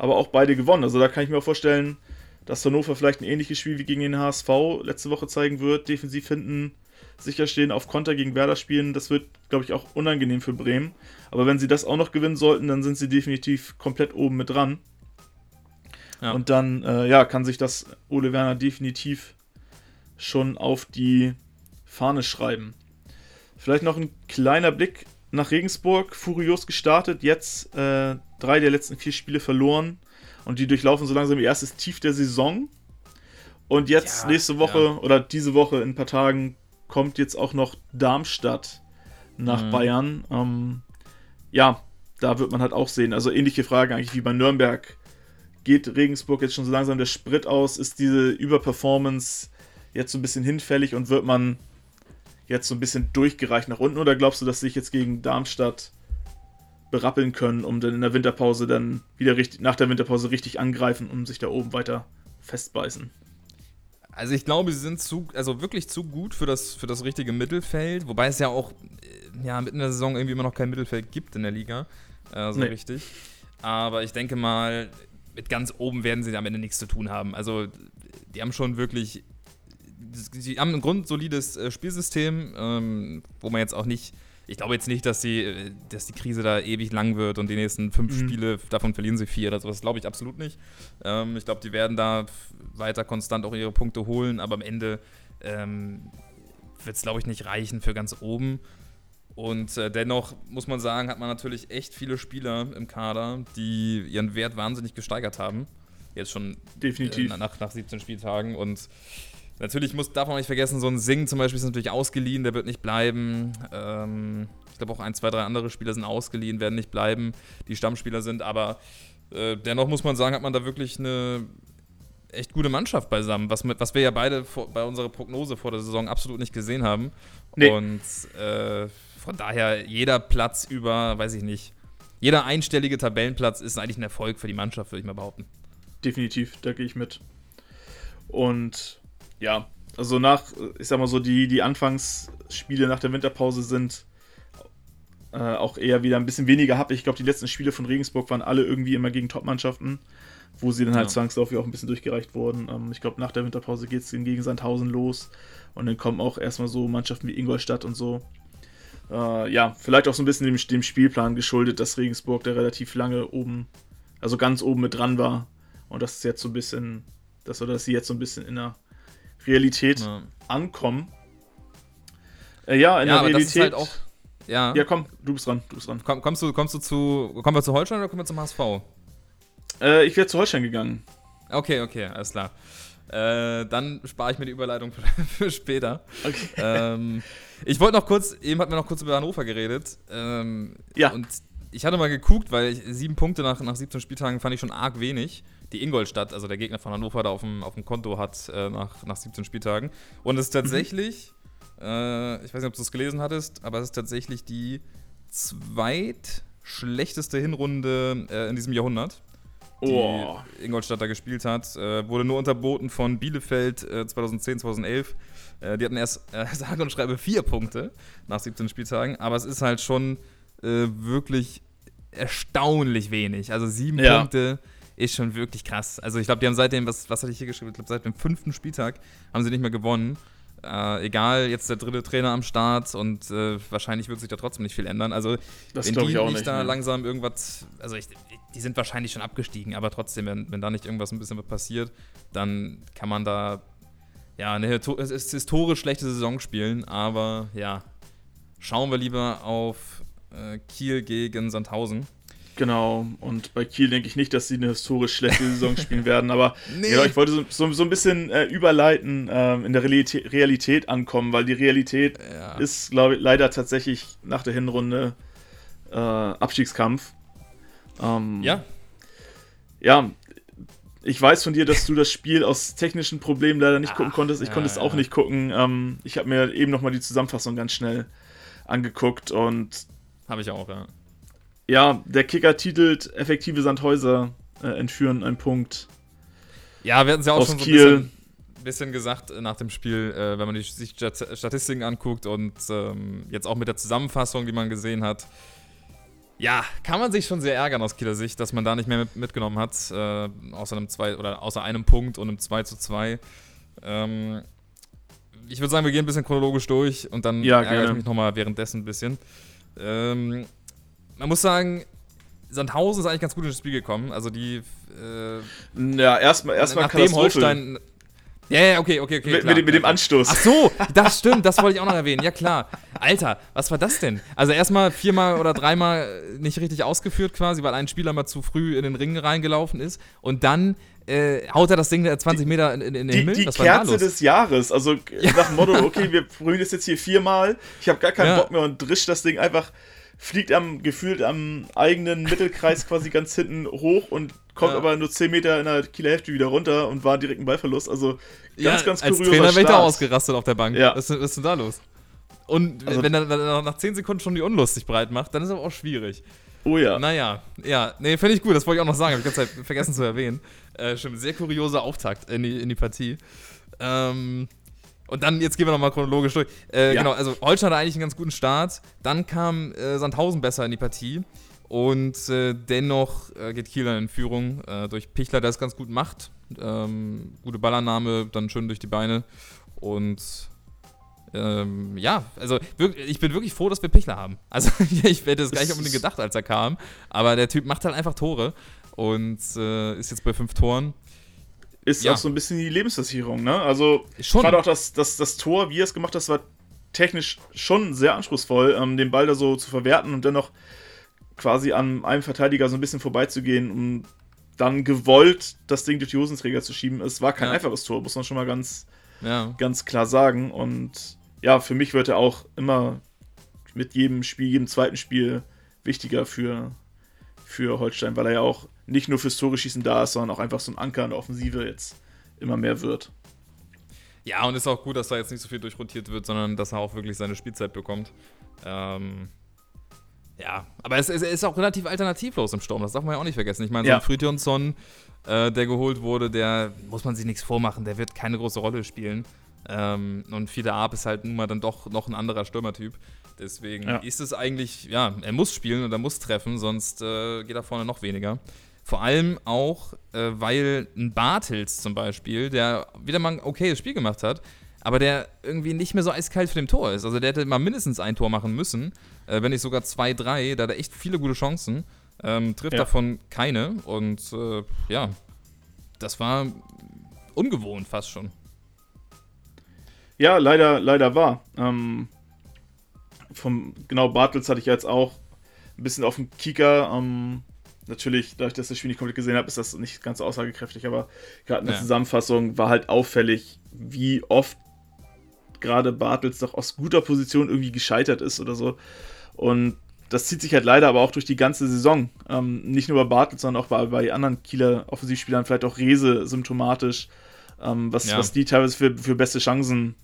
S1: aber auch beide gewonnen. Also da kann ich mir auch vorstellen, dass Hannover vielleicht ein ähnliches Spiel wie gegen den HSV letzte Woche zeigen wird. Defensiv hinten sicherstehen, auf Konter gegen Werder spielen. Das wird, glaube ich, auch unangenehm für Bremen. Aber wenn sie das auch noch gewinnen sollten, dann sind sie definitiv komplett oben mit dran. Ja. Und dann, äh, ja, kann sich das Ole Werner definitiv schon auf die Fahne schreiben. Vielleicht noch ein kleiner Blick nach Regensburg. Furios gestartet, jetzt äh, drei der letzten vier Spiele verloren. Und die durchlaufen so langsam ihr erstes Tief der Saison. Und jetzt ja, nächste Woche ja. oder diese Woche in ein paar Tagen kommt jetzt auch noch Darmstadt nach mhm. Bayern. Ähm, ja, da wird man halt auch sehen. Also ähnliche Frage eigentlich wie bei Nürnberg. Geht Regensburg jetzt schon so langsam der Sprit aus? Ist diese Überperformance jetzt so ein bisschen hinfällig und wird man jetzt so ein bisschen durchgereicht nach unten? Oder glaubst du, dass sich jetzt gegen Darmstadt berappeln können, um dann in der Winterpause dann wieder richtig, nach der Winterpause richtig angreifen, um sich da oben weiter festbeißen?
S2: Also ich glaube, sie sind zu, also wirklich zu gut für das, für das richtige Mittelfeld, wobei es ja auch äh, ja, mitten in der Saison irgendwie immer noch kein Mittelfeld gibt in der Liga. Äh, so nee. richtig. Aber ich denke mal, mit ganz oben werden sie am Ende nichts zu tun haben. Also die haben schon wirklich, sie haben ein grundsolides äh, Spielsystem, ähm, wo man jetzt auch nicht ich glaube jetzt nicht, dass die, äh, dass die Krise da ewig lang wird und die nächsten fünf mhm. Spiele, davon verlieren sie vier oder sowas. Glaube ich absolut nicht. Ähm, ich glaube, die werden da weiter konstant auch ihre Punkte holen, aber am Ende ähm, wird es, glaube ich, nicht reichen für ganz oben. Und äh, dennoch muss man sagen, hat man natürlich echt viele Spieler im Kader, die ihren Wert wahnsinnig gesteigert haben. Jetzt schon
S1: Definitiv.
S2: Äh, nach, nach 17 Spieltagen. Und Natürlich muss, darf man nicht vergessen, so ein Sing zum Beispiel ist natürlich ausgeliehen, der wird nicht bleiben. Ähm, ich glaube auch ein, zwei, drei andere Spieler sind ausgeliehen, werden nicht bleiben, die Stammspieler sind, aber äh, dennoch muss man sagen, hat man da wirklich eine echt gute Mannschaft beisammen, was, mit, was wir ja beide vor, bei unserer Prognose vor der Saison absolut nicht gesehen haben. Nee. Und äh, von daher jeder Platz über, weiß ich nicht, jeder einstellige Tabellenplatz ist eigentlich ein Erfolg für die Mannschaft, würde ich mal behaupten.
S1: Definitiv, da gehe ich mit. Und ja, also nach, ich sag mal so, die, die Anfangsspiele nach der Winterpause sind äh, auch eher wieder ein bisschen weniger happig. Ich glaube, die letzten Spiele von Regensburg waren alle irgendwie immer gegen Top-Mannschaften, wo sie dann halt ja. zwangsläufig auch ein bisschen durchgereicht wurden. Ähm, ich glaube, nach der Winterpause geht es gegen Sandhausen los und dann kommen auch erstmal so Mannschaften wie Ingolstadt und so. Äh, ja, vielleicht auch so ein bisschen dem, dem Spielplan geschuldet, dass Regensburg da relativ lange oben, also ganz oben mit dran war und das ist jetzt so ein bisschen, dass, oder dass sie jetzt so ein bisschen in der Realität ja. ankommen. Äh, ja, in ja, der Realität. Halt auch, ja. ja, komm, du bist dran. Du bist dran.
S2: Komm, kommst, du, kommst du zu. Kommen wir zu Holstein oder kommen wir zum HSV?
S1: Äh, ich wäre zu Holstein gegangen.
S2: Okay, okay, alles klar. Äh, dann spare ich mir die Überleitung für, für später. Okay. Ähm, ich wollte noch kurz, eben hatten wir noch kurz über Hannover geredet. Ähm, ja. Und ich hatte mal geguckt, weil ich, sieben Punkte nach, nach 17 Spieltagen fand ich schon arg wenig die Ingolstadt, also der Gegner von Hannover, da auf dem, auf dem Konto hat äh, nach, nach 17 Spieltagen. Und es ist tatsächlich, mhm. äh, ich weiß nicht, ob du es gelesen hattest, aber es ist tatsächlich die zweitschlechteste Hinrunde äh, in diesem Jahrhundert. Die oh. Ingolstadt da gespielt hat, äh, wurde nur unterboten von Bielefeld 2010, äh, 2011. Äh, die hatten erst, sage und schreibe, vier Punkte nach 17 Spieltagen, aber es ist halt schon wirklich erstaunlich wenig. Also sieben ja. Punkte ist schon wirklich krass. Also ich glaube, die haben seitdem, was, was hatte ich hier geschrieben? Ich glaube, seit dem fünften Spieltag haben sie nicht mehr gewonnen. Äh, egal, jetzt der dritte Trainer am Start und äh, wahrscheinlich wird sich da trotzdem nicht viel ändern. Also, das wenn die ich nicht, da ne? langsam irgendwas, also ich, die sind wahrscheinlich schon abgestiegen, aber trotzdem, wenn, wenn da nicht irgendwas ein bisschen passiert, dann kann man da ja eine historisch schlechte Saison spielen, aber ja, schauen wir lieber auf äh, Kiel gegen Sandhausen.
S1: Genau, und bei Kiel denke ich nicht, dass sie eine historisch schlechte Saison spielen werden, aber nee. ja, ich wollte so, so, so ein bisschen äh, überleiten, äh, in der Realität, Realität, ankommen, weil die Realität ja. ist, glaube ich, leider tatsächlich nach der Hinrunde äh, Abstiegskampf. Ähm,
S2: ja.
S1: Ja, ich weiß von dir, dass du das Spiel aus technischen Problemen leider nicht Ach, gucken konntest. Ich ja, konnte es auch ja. nicht gucken. Ähm, ich habe mir eben nochmal die Zusammenfassung ganz schnell angeguckt und.
S2: Habe ich auch, ja.
S1: Ja, der Kicker titelt effektive Sandhäuser äh, entführen einen Punkt.
S2: Ja, wir hatten es ja auch schon so ein bisschen, bisschen, gesagt äh, nach dem Spiel, äh, wenn man die, sich Statistiken anguckt und ähm, jetzt auch mit der Zusammenfassung, die man gesehen hat. Ja, kann man sich schon sehr ärgern aus Kieler Sicht, dass man da nicht mehr mit, mitgenommen hat, äh, außer einem zwei oder außer einem Punkt und einem 2 zu 2. Ähm, ich würde sagen, wir gehen ein bisschen chronologisch durch und dann
S1: ja, ärgere ich
S2: mich nochmal währenddessen ein bisschen. Ähm, man muss sagen, Sandhausen ist eigentlich ganz gut ins Spiel gekommen. Also die.
S1: Äh, ja, erstmal erstmal
S2: nachdem Holstein. Ja, ja, okay, okay, okay.
S1: Mit, mit, mit dem Anstoß.
S2: Ach so, das stimmt, das wollte ich auch noch erwähnen. Ja, klar. Alter, was war das denn? Also erstmal viermal oder dreimal nicht richtig ausgeführt quasi, weil ein Spieler mal zu früh in den Ring reingelaufen ist. Und dann äh, haut er das Ding 20 Meter in, in den
S1: die,
S2: Himmel.
S1: Die Kerze des Jahres. Also ja. nach dem Motto, okay, wir probieren das jetzt hier viermal. Ich habe gar keinen ja. Bock mehr und drisch das Ding einfach fliegt am gefühlt am eigenen Mittelkreis quasi ganz hinten hoch und kommt ja. aber nur 10 Meter in der Kieler Hälfte wieder runter und war direkt ein Ballverlust. Also ganz, ja, ganz
S2: kurioser Als Trainer wäre ich da ausgerastet auf der Bank. Ja. Was, was ist denn da los? Und also, wenn, er, er nach 10 Sekunden schon die Unlust sich breit macht, dann ist aber auch schwierig.
S1: Oh ja.
S2: Naja, ja, nee, finde ich gut, das wollte ich auch noch sagen, habe ich ganz vergessen zu erwähnen. Äh, stimmt, sehr kurioser Auftakt in die, in die Partie. Ähm, und dann, jetzt gehen wir nochmal chronologisch durch. Äh, ja. Genau, also Holstein hatte eigentlich einen ganz guten Start. Dann kam äh, Sandhausen besser in die Partie. Und äh, dennoch äh, geht Kiel in Führung äh, durch Pichler, der es ganz gut macht. Ähm, gute Ballannahme, dann schön durch die Beine. Und ähm, ja, also ich bin wirklich froh, dass wir Pichler haben. Also ich hätte es gar nicht unbedingt gedacht, als er kam. Aber der Typ macht halt einfach Tore und äh, ist jetzt bei fünf Toren
S1: ist ja. auch so ein bisschen die Lebensversicherung, ne? Also gerade auch das, das, das Tor, wie er es gemacht hat, war technisch schon sehr anspruchsvoll, ähm, den Ball da so zu verwerten und dennoch quasi an einem Verteidiger so ein bisschen vorbeizugehen, um dann gewollt das Ding durch die Hosenträger zu schieben. Es war kein ja. einfaches Tor, muss man schon mal ganz, ja. ganz klar sagen. Und ja, für mich wird er auch immer mit jedem Spiel, jedem zweiten Spiel wichtiger für, für Holstein, weil er ja auch nicht nur fürs Tore schießen da ist, sondern auch einfach so ein Anker in der Offensive jetzt immer mehr wird.
S2: Ja, und ist auch gut, dass da jetzt nicht so viel durchrotiert wird, sondern dass er auch wirklich seine Spielzeit bekommt. Ähm, ja, aber es, es, ist auch relativ alternativlos im Sturm, das darf man ja auch nicht vergessen. Ich meine, so ein Fridjonsson, äh, der geholt wurde, der muss man sich nichts vormachen, der wird keine große Rolle spielen. Ähm, und Fiete Arp ist halt nun mal dann doch noch ein anderer Stürmertyp. Deswegen ja. ist es eigentlich, ja, er muss spielen und er muss treffen, sonst äh, geht da vorne noch weniger. Vor allem auch, äh, weil ein Bartels zum Beispiel, der wieder mal ein okayes Spiel gemacht hat, aber der irgendwie nicht mehr so eiskalt für dem Tor ist. Also der hätte mal mindestens ein Tor machen müssen, äh, wenn nicht sogar zwei, drei. Da hat er echt viele gute Chancen. Ähm, trifft ja. davon keine. Und äh, ja, das war ungewohnt fast schon.
S1: Ja, leider, leider war. Ähm, vom, genau, Bartels hatte ich jetzt auch ein bisschen auf dem Kieker. Ähm, natürlich, dadurch, dass ich das Spiel nicht komplett gesehen habe, ist das nicht ganz aussagekräftig, aber gerade in der ja. Zusammenfassung war halt auffällig, wie oft gerade Bartels doch aus guter Position irgendwie gescheitert ist oder so. Und das zieht sich halt leider aber auch durch die ganze Saison. Ähm, nicht nur bei Bartels, sondern auch bei, bei anderen Kieler Offensivspielern, vielleicht auch Rese symptomatisch, ähm, was, ja. was die teilweise für, für beste Chancen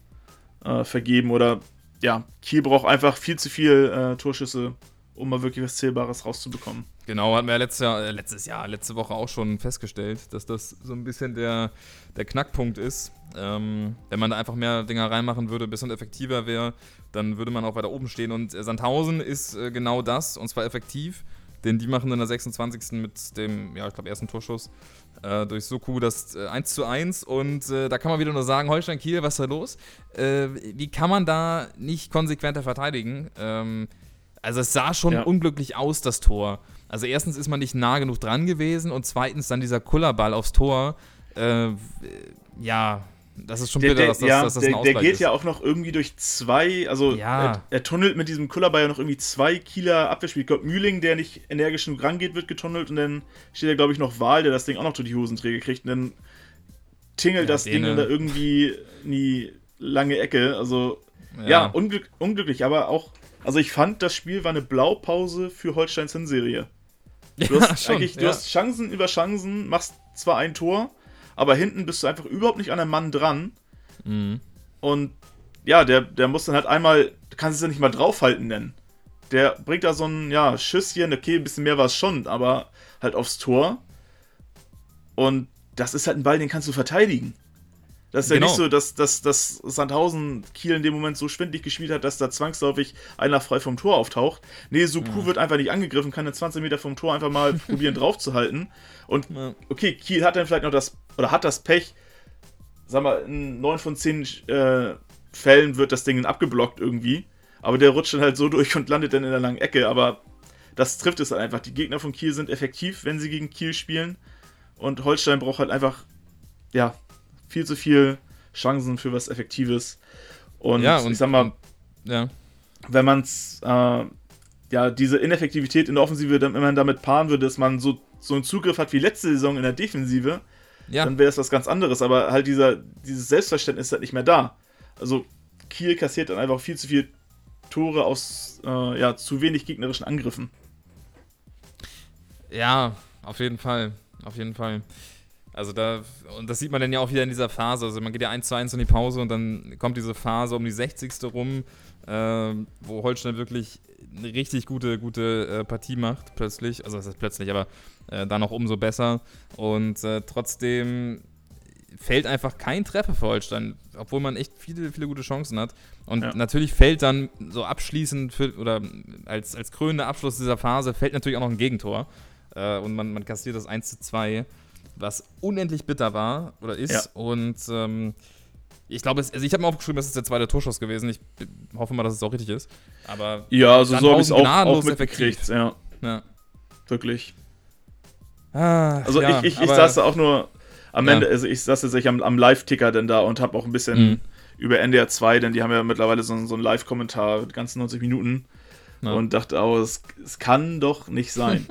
S1: äh, vergeben. Oder ja, Kiel braucht einfach viel zu viel äh, Torschüsse, um mal wirklich was Zählbares rauszubekommen.
S2: Genau, hatten wir ja letztes Jahr, äh, letztes Jahr, letzte Woche auch schon festgestellt, dass das so ein bisschen der, der Knackpunkt ist. Ähm, wenn man da einfach mehr Dinger reinmachen würde, ein bisschen effektiver wäre, dann würde man auch weiter oben stehen. Und Sandhausen ist äh, genau das, und zwar effektiv. Denn die machen in der 26. mit dem, ja, ich glaube, ersten Torschuss äh, durch Soku das äh, 1 zu 1. Und äh, da kann man wieder nur sagen, Holstein Kiel, was ist da los? Äh, wie kann man da nicht konsequenter verteidigen? Ähm, also es sah schon ja. unglücklich aus, das Tor. Also erstens ist man nicht nah genug dran gewesen und zweitens dann dieser Kullerball aufs Tor. Äh, ja, das ist schon
S1: der,
S2: bitter, dass
S1: das,
S2: ja, dass
S1: das der, der geht ist. ja auch noch irgendwie durch zwei, also
S2: ja.
S1: er, er, tunnelt mit diesem Kullerball ja noch irgendwie zwei Kieler Abwehrspieler. Ich glaube, Mühling, der nicht energisch genug rangeht, wird getunnelt und dann steht da, glaube ich, noch Wahl, der das Ding auch noch durch die Hosenträger kriegt und dann tingelt ja, das Ding da irgendwie in die lange Ecke. Also, ja, unglück, unglücklich, aber auch, also ich fand, das Spiel war eine Blaupause für Holsteins Hinserie. Du hast schon, du hast Chancen über Chancen, machst zwar ein Tor, aber hinten bist du einfach überhaupt nicht an einem Mann dran. Mhm. Und ja, der, der muss dann halt einmal, du kannst es ja nicht mal draufhalten nennen. Der bringt da so ein, ja, Schüsschen, okay, ein bisschen mehr war es schon, aber halt aufs Tor. Und das ist halt ein Ball, den kannst du verteidigen. Das ist genau. ja nicht genau. so, dass, dass, dass Sandhausen Kiel in dem Moment so schwindlig gespielt hat, dass da zwangsläufig einer frei vom Tor auftaucht. Nee, Suku ja. wird einfach nicht angegriffen, kann dann 20 Meter vom Tor einfach mal probieren draufzuhalten. Und okay, Kiel hat dann vielleicht noch das, oder hat das Pech, sag mal, in 9 von 10 äh, Fällen wird das Ding dann abgeblockt irgendwie. Aber der rutscht dann halt so durch und landet dann in der langen Ecke. Aber das trifft es halt einfach. Die Gegner von Kiel sind effektiv, wenn sie gegen Kiel spielen. Und Holstein braucht halt einfach, ja, viel zu viel Chancen für was Effektives. Und, ja, und ich sag mal, ja. wenn man es, äh, ja, diese Ineffektivität in der Offensive, wenn man damit paaren würde, dass man so, so einen Zugriff hat wie letzte Saison in der Defensive, ja. dann wäre es was ganz anderes. Aber halt dieser, dieses Selbstverständnis ist halt nicht mehr da. Also Kiel kassiert dann einfach viel zu viele Tore aus äh, ja, zu wenig gegnerischen Angriffen.
S2: Ja, auf jeden Fall. Auf jeden Fall. Also da, und das sieht man dann ja auch wieder in dieser Phase. Also man geht ja 1 zu 1 in die Pause und dann kommt diese Phase um die 60. rum, äh, wo Holstein wirklich eine richtig gute, gute äh, Partie macht, plötzlich. Also das ist plötzlich, aber äh, dann noch umso besser. Und äh, trotzdem fällt einfach kein Treffer für Holstein, obwohl man echt viele, viele gute Chancen hat. Und ja. natürlich fällt dann so abschließend für, oder als, als krönender Abschluss dieser Phase fällt natürlich auch noch ein Gegentor. Äh, und man, man kassiert das 1 zu 2 was unendlich bitter war oder ist. Ja. Und ähm, ich glaube, also ich habe mir aufgeschrieben, das ist der zweite Torschuss gewesen. Ich hoffe mal, dass es auch richtig ist. Aber
S1: ja, also so habe ich es auch, auch mitgekriegt. Ja. ja. Wirklich. Ah, also ja, ich, ich, ich saß da auch nur am Ende, also ich saß jetzt am, am Live-Ticker denn da und habe auch ein bisschen mhm. über NDR 2, denn die haben ja mittlerweile so, so einen Live-Kommentar, die ganzen 90 Minuten. Und dachte auch, es, es kann doch nicht sein.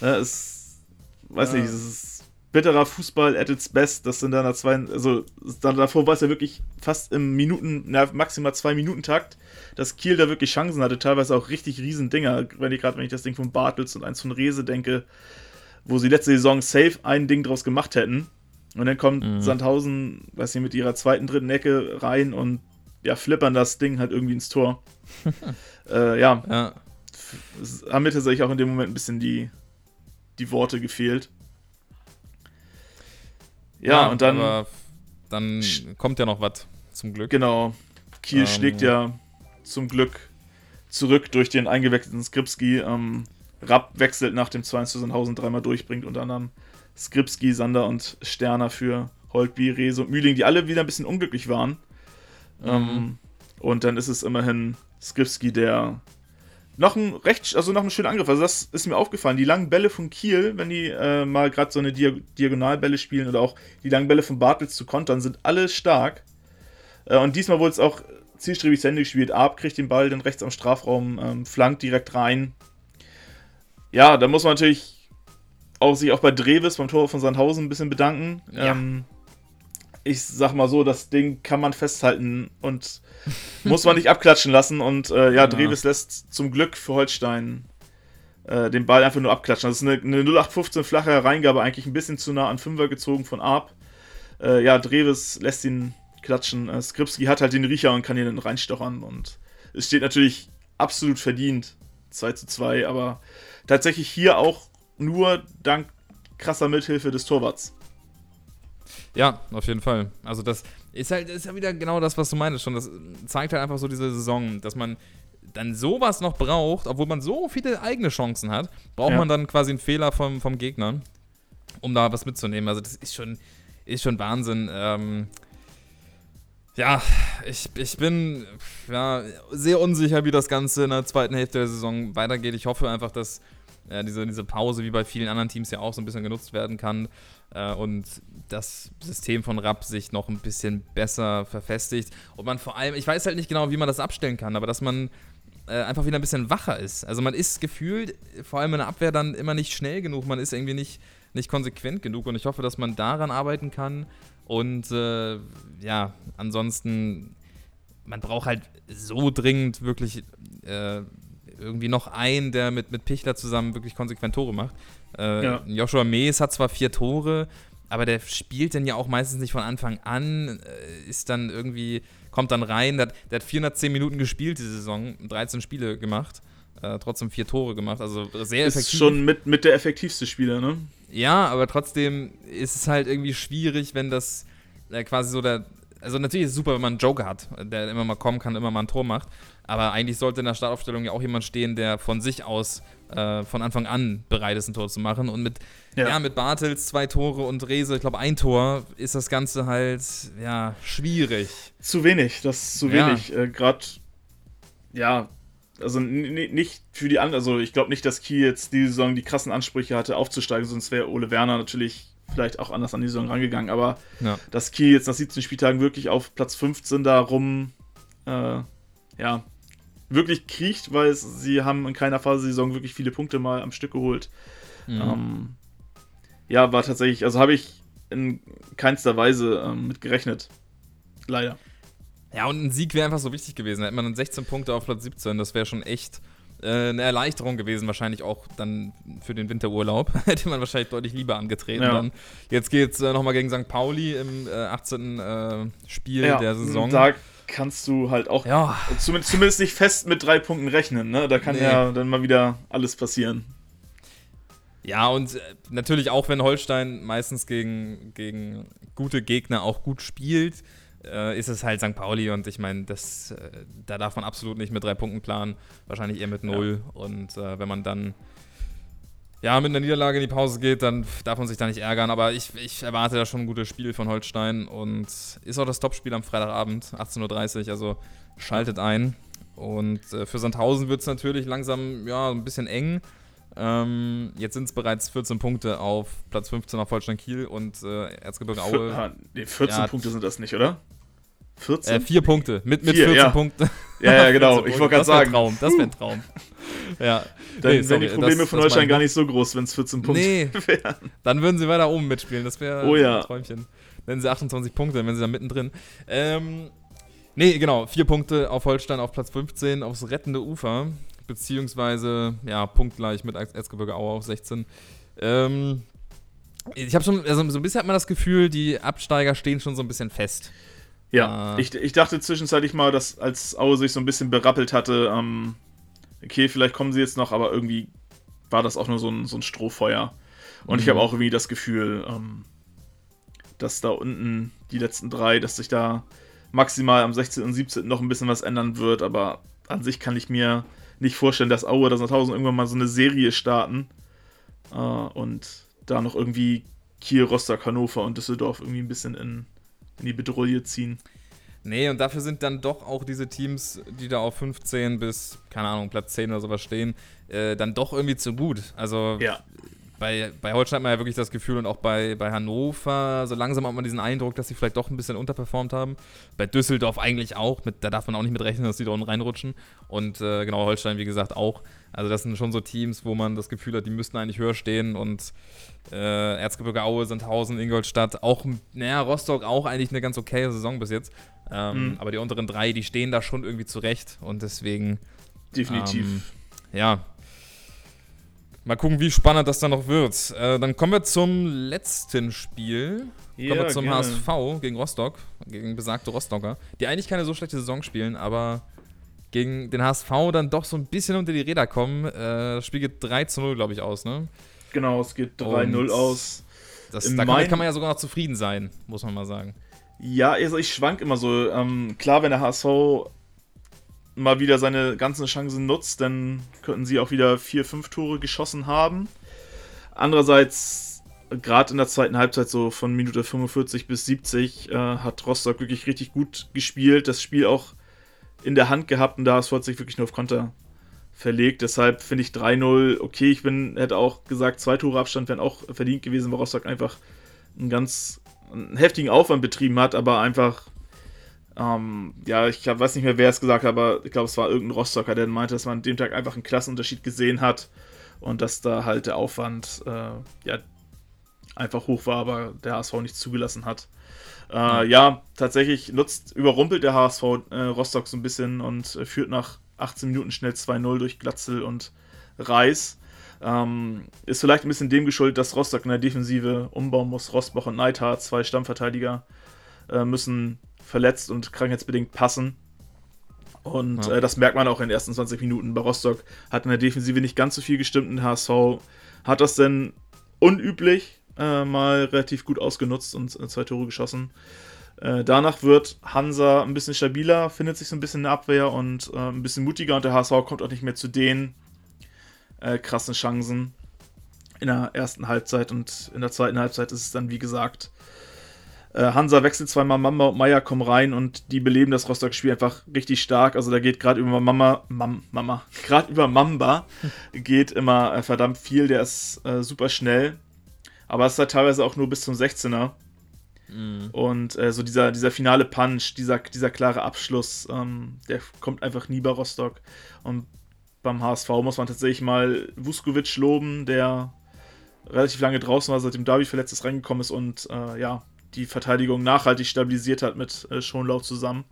S1: ja, es, weiß nicht, es ist bitterer Fußball at its best. Das sind dann zwei, also dann davor war es ja wirklich fast im Minuten, na, maximal zwei Minuten Takt, dass Kiel da wirklich Chancen hatte, teilweise auch richtig riesen Dinger. Wenn ich gerade, wenn ich das Ding von Bartels und eins von Rese denke, wo sie letzte Saison safe ein Ding draus gemacht hätten. Und dann kommt mhm. Sandhausen, weiß nicht, mit ihrer zweiten, dritten Ecke rein und ja, flippern das Ding halt irgendwie ins Tor. äh, ja. ja. Haben mir tatsächlich auch in dem Moment ein bisschen die, die Worte gefehlt. Ja, ja und dann. Aber
S2: dann kommt ja noch was, zum Glück.
S1: Genau. Kiel ähm, schlägt ja zum Glück zurück durch den eingewechselten Skripski. Ähm, Rapp wechselt nach dem 2 zu Sandhausen dreimal durchbringt, unter anderem Skripski, Sander und Sterner für Holtby, Rese und Mühling, die alle wieder ein bisschen unglücklich waren. Mhm. Ähm, und dann ist es immerhin Skripski, der noch ein recht, also noch ein schöner Angriff. Also das ist mir aufgefallen. Die langen Bälle von Kiel, wenn die äh, mal gerade so eine Diag Diagonalbälle spielen oder auch die langen Bälle von Bartels zu kontern, sind alle stark. Äh, und diesmal wurde es auch zielstrebig zu Ende gespielt. Arp kriegt den Ball dann rechts am Strafraum, ähm, flankt direkt rein. Ja, da muss man natürlich auch sich auch bei Dreves beim Tor von Sandhausen ein bisschen bedanken. Ja. Ähm, ich sag mal so, das Ding kann man festhalten und muss man nicht abklatschen lassen. Und äh, ja, ja, Dreves lässt zum Glück für Holstein äh, den Ball einfach nur abklatschen. Das ist eine, eine 0815 flache Reingabe, eigentlich ein bisschen zu nah an Fünfer gezogen von Arp. Äh, ja, Dreves lässt ihn klatschen. Äh, Skripski hat halt den Riecher und kann ihn dann reinstochern. Und es steht natürlich absolut verdient 2 zu 2, aber tatsächlich hier auch nur dank krasser Mithilfe des Torwarts.
S2: Ja, auf jeden Fall. Also das ist halt ist ja wieder genau das, was du meinst schon. Das zeigt halt einfach so diese Saison, dass man dann sowas noch braucht, obwohl man so viele eigene Chancen hat, braucht ja. man dann quasi einen Fehler vom, vom Gegner, um da was mitzunehmen. Also das ist schon, ist schon Wahnsinn. Ähm, ja, ich, ich bin ja, sehr unsicher, wie das Ganze in der zweiten Hälfte der Saison weitergeht. Ich hoffe einfach, dass äh, diese, diese Pause wie bei vielen anderen Teams ja auch so ein bisschen genutzt werden kann äh, und das System von Rapp sich noch ein bisschen besser verfestigt. Und man vor allem, ich weiß halt nicht genau, wie man das abstellen kann, aber dass man äh, einfach wieder ein bisschen wacher ist. Also man ist gefühlt, vor allem in der Abwehr, dann immer nicht schnell genug, man ist irgendwie nicht, nicht konsequent genug. Und ich hoffe, dass man daran arbeiten kann. Und äh, ja, ansonsten, man braucht halt so dringend wirklich äh, irgendwie noch einen, der mit, mit Pichler zusammen wirklich konsequent Tore macht. Äh, ja. Joshua Mees hat zwar vier Tore, aber der spielt dann ja auch meistens nicht von Anfang an, äh, ist dann irgendwie, kommt dann rein, der, der, hat 410 Minuten gespielt diese Saison, 13 Spiele gemacht, äh, trotzdem vier Tore gemacht, also sehr
S1: ist effektiv. Ist schon mit, mit der effektivste Spieler, ne?
S2: Ja, aber trotzdem ist es halt irgendwie schwierig, wenn das äh, quasi so der, also natürlich ist es super, wenn man einen Joker hat, der immer mal kommen kann, immer mal ein Tor macht, aber eigentlich sollte in der Startaufstellung ja auch jemand stehen, der von sich aus äh, von Anfang an bereit ist, ein Tor zu machen. Und mit, ja. ja mit Bartels zwei Tore und Rese, ich glaube, ein Tor, ist das Ganze halt, ja, schwierig.
S1: Zu wenig, das ist zu wenig. Ja. Äh, Gerade, ja, also nicht für die anderen, also ich glaube nicht, dass Kiel jetzt diese Saison die krassen Ansprüche hatte, aufzusteigen, sonst wäre Ole Werner natürlich vielleicht auch anders an die Saison rangegangen. Aber ja. dass Kiel jetzt nach 17 Spieltagen wirklich auf Platz 15 da rum, äh, ja, wirklich kriecht, weil es, sie haben in keiner Phase der Saison wirklich viele Punkte mal am Stück geholt. Mhm. Ähm, ja, war tatsächlich, also habe ich in keinster Weise ähm, mit gerechnet. Leider.
S2: Ja, und ein Sieg wäre einfach so wichtig gewesen. Da hätte man dann 16 Punkte auf Platz 17, das wäre schon echt äh, eine Erleichterung gewesen, wahrscheinlich auch dann für den Winterurlaub. hätte man wahrscheinlich deutlich lieber angetreten. Ja. Dann. Jetzt geht es äh, nochmal gegen St. Pauli im äh, 18. Äh, Spiel ja, der Saison.
S1: Da kannst du halt auch ja. zumindest, zumindest nicht fest mit drei Punkten rechnen. Ne? Da kann nee. ja dann mal wieder alles passieren.
S2: Ja, und äh, natürlich auch, wenn Holstein meistens gegen, gegen gute Gegner auch gut spielt, äh, ist es halt St. Pauli und ich meine, das, äh, da darf man absolut nicht mit drei Punkten planen, wahrscheinlich eher mit null. Ja. Und äh, wenn man dann ja, mit einer Niederlage in die Pause geht, dann darf man sich da nicht ärgern. Aber ich, ich erwarte da schon ein gutes Spiel von Holstein und ist auch das Topspiel am Freitagabend, 18.30 Uhr. Also schaltet ein. Und äh, für Sandhausen wird es natürlich langsam ja, ein bisschen eng. Ähm, jetzt sind es bereits 14 Punkte auf Platz 15 auf Holstein Kiel und äh, Erzgebirge Aue.
S1: Ah, nee, 14 ja, Punkte sind das nicht, oder?
S2: 14? Äh, vier Punkte. Mit, mit vier, 14 ja. Punkten.
S1: Ja, ja, genau. ich wollte gerade sagen.
S2: Traum. Das wäre ein Traum.
S1: ja. Dann nee, wären die Probleme das, von Holstein gar nicht so groß, wenn es 14 Punkte nee, wären.
S2: Dann würden sie weiter oben mitspielen. Das wäre
S1: oh, ja.
S2: ein Träumchen. Nennen sie 28 Punkte, dann wären sie da mittendrin. Ähm, nee, genau. Vier Punkte auf Holstein auf Platz 15 aufs rettende Ufer. Beziehungsweise, ja, punktgleich mit Erzgebirge Aue auf 16. Ähm, ich habe schon, also so ein bisschen hat man das Gefühl, die Absteiger stehen schon so ein bisschen fest.
S1: Ja, äh, ich, ich dachte zwischenzeitlich mal, dass als Aue sich so ein bisschen berappelt hatte, ähm, okay, vielleicht kommen sie jetzt noch, aber irgendwie war das auch nur so ein, so ein Strohfeuer. Und mhm. ich habe auch irgendwie das Gefühl, ähm, dass da unten die letzten drei, dass sich da maximal am 16. und 17. noch ein bisschen was ändern wird, aber an sich kann ich mir nicht vorstellen, dass Aue oder Sandhausen irgendwann mal so eine Serie starten äh, und da noch irgendwie Kiel, Rostock, Hannover und Düsseldorf irgendwie ein bisschen in, in die Bedrohung ziehen.
S2: Nee, und dafür sind dann doch auch diese Teams, die da auf 15 bis, keine Ahnung, Platz 10 oder sowas stehen, äh, dann doch irgendwie zu gut. Also ja. bei, bei Holstein hat man ja wirklich das Gefühl und auch bei, bei Hannover, so langsam hat man diesen Eindruck, dass sie vielleicht doch ein bisschen unterperformt haben. Bei Düsseldorf eigentlich auch, mit, da darf man auch nicht mit rechnen, dass die da unten reinrutschen. Und äh, genau, Holstein, wie gesagt, auch. Also das sind schon so Teams, wo man das Gefühl hat, die müssten eigentlich höher stehen und äh, Erzgebirge Aue, Sandhausen, Ingolstadt, auch, naja, Rostock auch eigentlich eine ganz okay Saison bis jetzt. Ähm, mhm. Aber die unteren drei, die stehen da schon irgendwie zurecht und deswegen.
S1: Definitiv.
S2: Ähm, ja. Mal gucken, wie spannend das dann noch wird. Äh, dann kommen wir zum letzten Spiel. Ja, kommen wir zum gerne. HSV gegen Rostock, gegen besagte Rostocker, die eigentlich keine so schlechte Saison spielen, aber gegen den HSV dann doch so ein bisschen unter die Räder kommen. Äh, das Spiel geht 3 zu 0, glaube ich, aus, ne?
S1: Genau, es geht 3-0 aus.
S2: Das, da kann, kann, man ja sogar noch zufrieden sein, muss man mal sagen.
S1: Ja, also ich schwank immer so. Ähm, klar, wenn der HSV mal wieder seine ganzen Chancen nutzt, dann könnten sie auch wieder 4, 5 Tore geschossen haben. Andererseits, gerade in der zweiten Halbzeit, so von Minute 45 bis 70, äh, hat Rostock wirklich richtig gut gespielt. Das Spiel auch in der Hand gehabt und da hat sich wirklich nur auf Konter verlegt. Deshalb finde ich 3-0 okay. Ich bin, hätte auch gesagt, zwei Tore Abstand wären auch verdient gewesen, weil Rostock einfach einen ganz einen heftigen Aufwand betrieben hat, aber einfach, ähm, ja, ich glaub, weiß nicht mehr, wer es gesagt hat, aber ich glaube, es war irgendein Rostocker, der meinte, dass man an dem Tag einfach einen Klassenunterschied gesehen hat und dass da halt der Aufwand, äh, ja, einfach hoch war, aber der HSV nicht zugelassen hat. Äh, ja, tatsächlich nutzt, überrumpelt der HSV äh, Rostock so ein bisschen und äh, führt nach 18 Minuten schnell 2-0 durch Glatzel und Reis. Ähm, ist vielleicht ein bisschen dem geschuldet, dass Rostock in der Defensive umbauen muss. Rosbach und Neidhardt, zwei Stammverteidiger, äh, müssen verletzt und krankheitsbedingt passen. Und ja. äh, das merkt man auch in den ersten 20 Minuten. Bei Rostock hat in der Defensive nicht ganz so viel gestimmt. In HSV hat das denn unüblich äh, mal relativ gut ausgenutzt und äh, zwei Tore geschossen. Äh, danach wird Hansa ein bisschen stabiler, findet sich so ein bisschen in der Abwehr und äh, ein bisschen mutiger und der HSV kommt auch nicht mehr zu den äh, krassen Chancen in der ersten Halbzeit und in der zweiten Halbzeit ist es dann, wie gesagt, äh, Hansa wechselt zweimal, Mamba und Meier kommen rein und die beleben das Rostock-Spiel einfach richtig stark. Also da geht gerade über Mama, Mam, Mama, gerade über Mamba geht immer äh, verdammt viel. Der ist äh, super schnell, aber es ist halt teilweise auch nur bis zum 16er. Mhm. Und äh, so dieser, dieser finale Punch, dieser, dieser klare Abschluss, ähm, der kommt einfach nie bei Rostock. Und beim HSV muss man tatsächlich mal Vuskovic loben, der relativ lange draußen war, seitdem Davi verletzt ist, reingekommen ist und äh, ja, die Verteidigung nachhaltig stabilisiert hat mit äh, Schonlauf zusammen.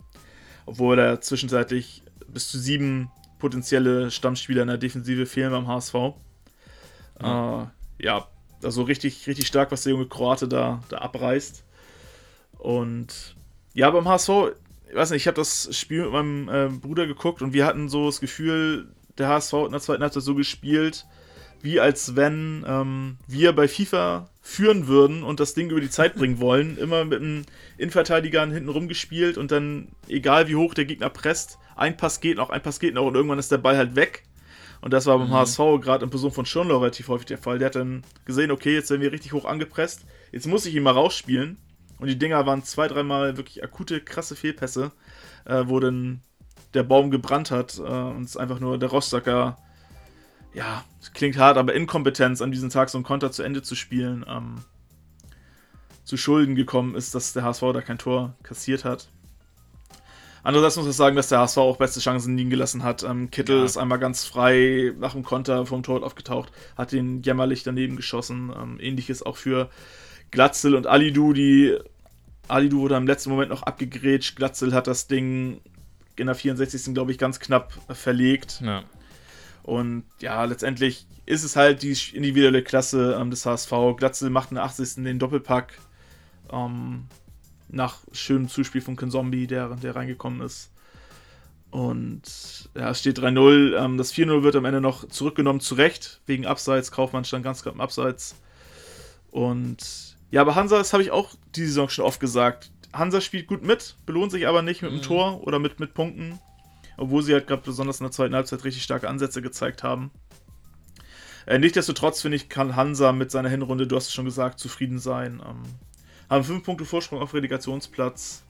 S1: Obwohl er zwischenzeitlich bis zu sieben potenzielle Stammspieler in der Defensive fehlen beim HSV. Ja, äh, ja also richtig, richtig stark, was der junge Kroate da, da abreißt. Und ja, beim HSV, ich weiß nicht, ich habe das Spiel mit meinem äh, Bruder geguckt und wir hatten so das Gefühl, der HSV in der zweiten Halbzeit so gespielt, wie als wenn ähm, wir bei FIFA führen würden und das Ding über die Zeit bringen wollen. Immer mit einem Innenverteidigern hinten rumgespielt und dann, egal wie hoch der Gegner presst, ein Pass geht noch, ein Pass geht noch und irgendwann ist der Ball halt weg. Und das war beim mhm. HSV gerade in Person von Schirnlau relativ häufig der Fall. Der hat dann gesehen, okay, jetzt werden wir richtig hoch angepresst, jetzt muss ich ihn mal rausspielen. Und die Dinger waren zwei, dreimal wirklich akute, krasse Fehlpässe, äh, wo dann der Baum gebrannt hat äh, und es einfach nur der Rostocker ja, klingt hart, aber Inkompetenz an diesem Tag so ein Konter zu Ende zu spielen, ähm, zu Schulden gekommen ist, dass der HSV da kein Tor kassiert hat. Andererseits muss man sagen, dass der HSV auch beste Chancen liegen gelassen hat. Ähm, Kittel ja. ist einmal ganz frei nach dem Konter vom Tor aufgetaucht, hat den jämmerlich daneben geschossen. Ähm, Ähnliches auch für Glatzel und Alidu, die Alidu wurde im letzten Moment noch abgegrätscht. Glatzel hat das Ding in der 64. glaube ich ganz knapp verlegt. Ja. Und ja, letztendlich ist es halt die individuelle Klasse ähm, des HSV. Glatzel macht in der 80. den Doppelpack. Ähm, nach schönem Zuspiel von Zombie, der, der reingekommen ist. Und ja, es steht 3-0. Ähm, das 4-0 wird am Ende noch zurückgenommen, zu Recht, wegen Abseits. Kaufmann stand ganz knapp im Abseits. Und ja, aber Hansa, das habe ich auch die Saison schon oft gesagt. Hansa spielt gut mit, belohnt sich aber nicht mit mhm. einem Tor oder mit, mit Punkten obwohl sie halt gerade besonders in der zweiten Halbzeit richtig starke Ansätze gezeigt haben. Äh, Nichtsdestotrotz finde ich, kann Hansa mit seiner Hinrunde, du hast es schon gesagt, zufrieden sein. Ähm, haben fünf Punkte Vorsprung auf Relegationsplatz.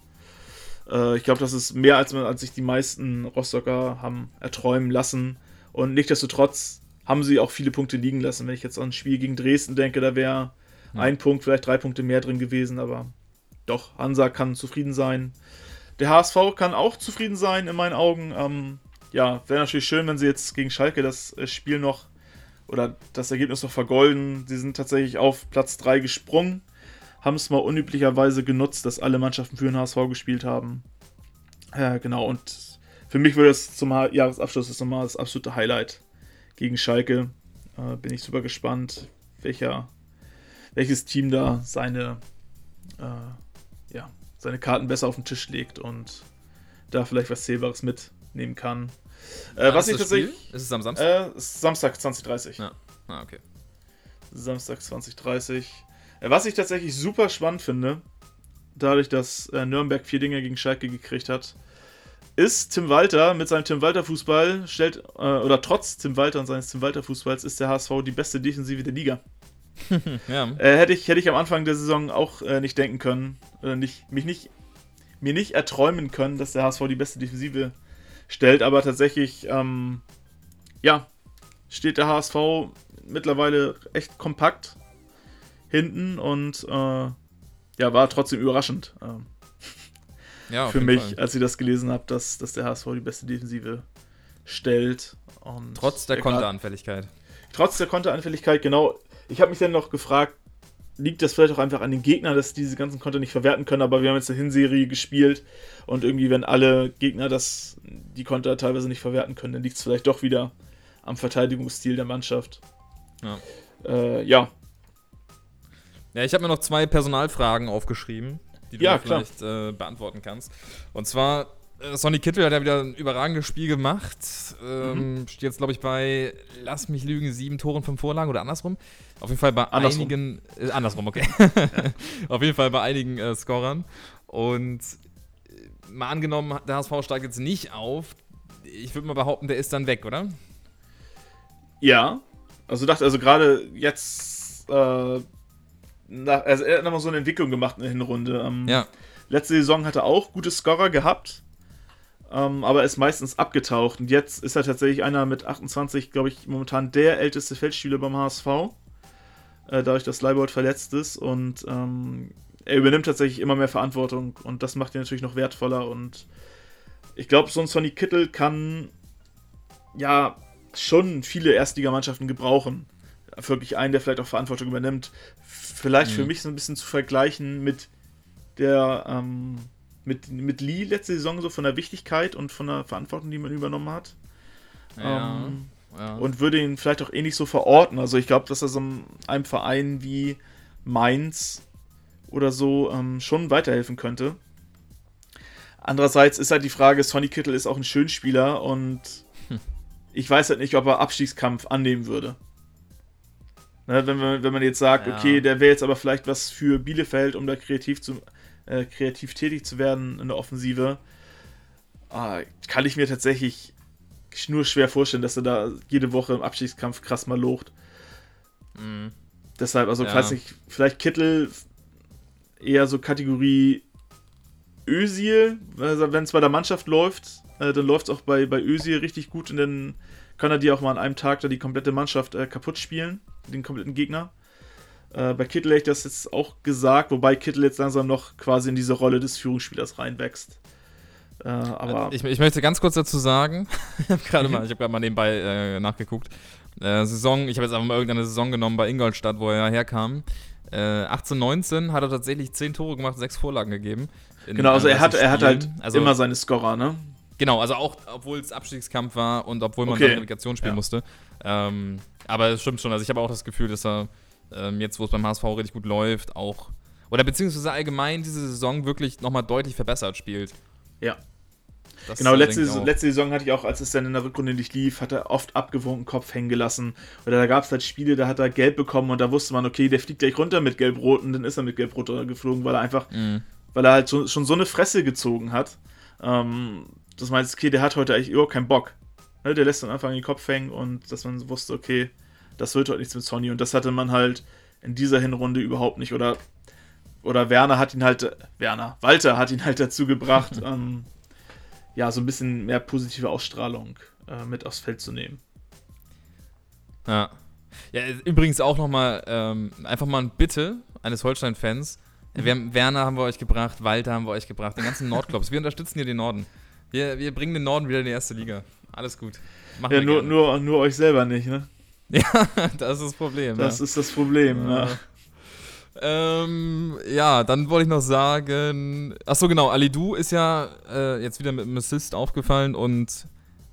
S1: Äh, ich glaube, das ist mehr, als, man, als sich die meisten Rostocker haben erträumen lassen. Und nichtsdestotrotz haben sie auch viele Punkte liegen lassen. Wenn ich jetzt an ein Spiel gegen Dresden denke, da wäre hm. ein Punkt, vielleicht drei Punkte mehr drin gewesen, aber doch, Hansa kann zufrieden sein. Der HSV kann auch zufrieden sein, in meinen Augen. Ähm, ja, wäre natürlich schön, wenn sie jetzt gegen Schalke das äh, Spiel noch oder das Ergebnis noch vergolden. Sie sind tatsächlich auf Platz 3 gesprungen, haben es mal unüblicherweise genutzt, dass alle Mannschaften für den HSV gespielt haben. Ja, genau, und für mich würde es zum Jahresabschluss das nochmal das absolute Highlight gegen Schalke. Äh, bin ich super gespannt, welcher, welches Team da seine äh, ja, seine Karten besser auf den Tisch legt und da vielleicht was Zählbares mitnehmen kann.
S2: Äh, was ich tatsächlich. Spiel? Ist es am Samstag?
S1: Äh, Samstag 2030.
S2: Ja. Ah, okay.
S1: Samstag 2030. Was ich tatsächlich super spannend finde, dadurch, dass äh, Nürnberg vier Dinge gegen Schalke gekriegt hat, ist Tim Walter mit seinem Tim Walter Fußball stellt äh, oder trotz Tim Walter und seines Tim Walter Fußballs ist der HSV die beste Defensive der Liga. ja. äh, hätte, ich, hätte ich am Anfang der Saison auch äh, nicht denken können, äh, nicht, mich nicht, mir nicht erträumen können, dass der HSV die beste Defensive stellt, aber tatsächlich, ähm, ja, steht der HSV mittlerweile echt kompakt hinten und äh, ja, war trotzdem überraschend. Ähm, ja, für mich, Fall. als ich das gelesen habe, dass, dass der HSV die beste Defensive stellt. Und
S2: trotz der Konteranfälligkeit.
S1: Trotz der Konteranfälligkeit, genau. Ich habe mich dann noch gefragt, liegt das vielleicht auch einfach an den Gegnern, dass diese ganzen Konter nicht verwerten können, aber wir haben jetzt eine Hinserie gespielt und irgendwie, wenn alle Gegner das, die Konter teilweise nicht verwerten können, dann liegt es vielleicht doch wieder am Verteidigungsstil der Mannschaft.
S2: Ja.
S1: Äh, ja.
S2: Ja, ich habe mir noch zwei Personalfragen aufgeschrieben, die du
S1: Ja,
S2: vielleicht äh, beantworten kannst. Und zwar, äh, Sonny Kittel hat ja wieder ein überragendes Spiel gemacht. Ähm, Steht jetzt, glaube ich, bei, lass mich lügen, sieben Toren, fünf Vorlagen oder andersrum. Auf jeden Fall bei
S1: Andersrum.
S2: einigen, äh, andersrum, okay. Auf jeden Fall bei einigen äh, Scorern. Und äh, mal angenommen, der HSV steigt jetzt nicht auf. Ich würde mal behaupten, der ist dann weg, oder?
S1: Ja. Also dachte, also gerade jetzt, äh, nach, also er hat nochmal so eine Entwicklung gemacht in der Hinrunde. Ähm,
S2: Ja.
S1: Letzte Saison hat er auch gute Scorer gehabt, ähm, aber ist meistens abgetaucht. Und jetzt ist er tatsächlich einer mit 28, glaube ich, momentan der älteste Feldspieler beim HSV. Äh, dadurch, dass Leibold verletzt ist. Und ähm, er übernimmt tatsächlich immer mehr Verantwortung. Und das macht ihn natürlich noch wertvoller. Und ich glaube, so ein Sonny Kittel kann ja schon viele Erstligamannschaften gebrauchen. Wirklich einen, der vielleicht auch Verantwortung übernimmt. Vielleicht für
S2: Mhm.
S1: mich so ein bisschen zu vergleichen mit der ähm, mit, mit Lee letzte Saison so von der Wichtigkeit und von der Verantwortung, die man übernommen hat. Ähm,
S2: ja.
S1: Und würde ihn vielleicht auch ähnlich so verorten. Also ich glaube, dass er so einem Verein wie Mainz oder so ähm, schon weiterhelfen könnte. Andererseits ist halt die Frage, Sonny Kittel ist auch ein Schönspieler und
S2: Hm.
S1: ich weiß halt nicht, ob er Abstiegskampf annehmen würde. Ne, wenn, man, wenn man jetzt sagt,
S2: Ja.
S1: okay, der wäre jetzt aber vielleicht was für Bielefeld, um da kreativ, zu, äh, kreativ tätig zu werden in der Offensive, ah, kann ich mir tatsächlich nur schwer vorstellen, dass er da jede Woche im Abstiegskampf krass mal locht.
S2: Mhm.
S1: Deshalb, also,
S2: Ja.
S1: ich weiß nicht, vielleicht Kittel eher so Kategorie Özil, also wenn es bei der Mannschaft läuft, äh, dann läuft es auch bei, bei Özil richtig gut und dann kann er dir auch mal an einem Tag da die komplette Mannschaft äh, kaputt spielen, den kompletten Gegner. Äh, bei Kittel hätte ich das jetzt auch gesagt, wobei Kittel jetzt langsam noch quasi in diese Rolle des Führungsspielers reinwächst. Äh, aber
S2: Ich, ich möchte ganz kurz dazu sagen, ich habe gerade mal, ich gerade mal nebenbei äh, nachgeguckt. Äh, Saison, ich habe jetzt einfach mal irgendeine Saison genommen bei Ingolstadt, wo er herkam. Äh, 18, 19 hat er tatsächlich 10 Tore gemacht, 6 Vorlagen gegeben.
S1: Genau, also er hat,
S2: 31
S1: er hat halt
S2: also,
S1: immer seine Scorer, ne?
S2: Genau, also auch, obwohl es Abstiegskampf war und obwohl man
S1: Okay.
S2: Relegation spielen
S1: Ja.
S2: musste. Ähm, aber es stimmt schon, also ich habe auch das Gefühl, dass er ähm, jetzt, wo es beim HSV richtig gut läuft, auch, oder beziehungsweise allgemein diese Saison wirklich nochmal deutlich verbessert spielt.
S1: Ja.
S2: Das,
S1: Genau, letzte,
S2: auch.
S1: letzte Saison hatte ich auch, als es dann in der Rückrunde nicht lief, hat er oft abgewunken Kopf hängen gelassen. Oder da gab es halt Spiele, da hat er gelb bekommen und da wusste man, okay, der fliegt gleich runter mit gelb-rot und dann ist er mit gelb-rot geflogen, weil er einfach,
S2: Mhm.
S1: weil er halt schon, schon so eine Fresse gezogen hat. Ähm, das meint, okay, der hat heute eigentlich überhaupt keinen Bock. Ne, der lässt dann einfach in den Kopf hängen und dass man wusste, okay, das wird heute nichts mit Sonny. Und das hatte man halt in dieser Hinrunde überhaupt nicht. Oder, oder Werner hat ihn halt, Werner, Walter hat ihn halt dazu gebracht, ähm, ja, so ein bisschen mehr positive Ausstrahlung äh, mit aufs Feld zu nehmen.
S2: Ja. Ja, übrigens auch nochmal, ähm, einfach mal ein Bitte eines Holstein-Fans.
S1: Mhm.
S2: Werner haben wir euch gebracht, Walter haben wir euch gebracht, den ganzen Nordclubs. Wir unterstützen hier den Norden. Wir, wir bringen den Norden wieder in die erste Liga. Alles gut. Machen
S1: Ja, nur,
S2: gerne.
S1: nur, nur euch selber nicht, ne?
S2: Ja, das ist das Problem.
S1: Das
S2: ja.
S1: ist das Problem.
S2: Ja.
S1: Ja.
S2: Ähm, ja, dann wollte ich noch sagen. Achso, genau. Alidu ist ja äh, jetzt wieder mit einem Assist aufgefallen und.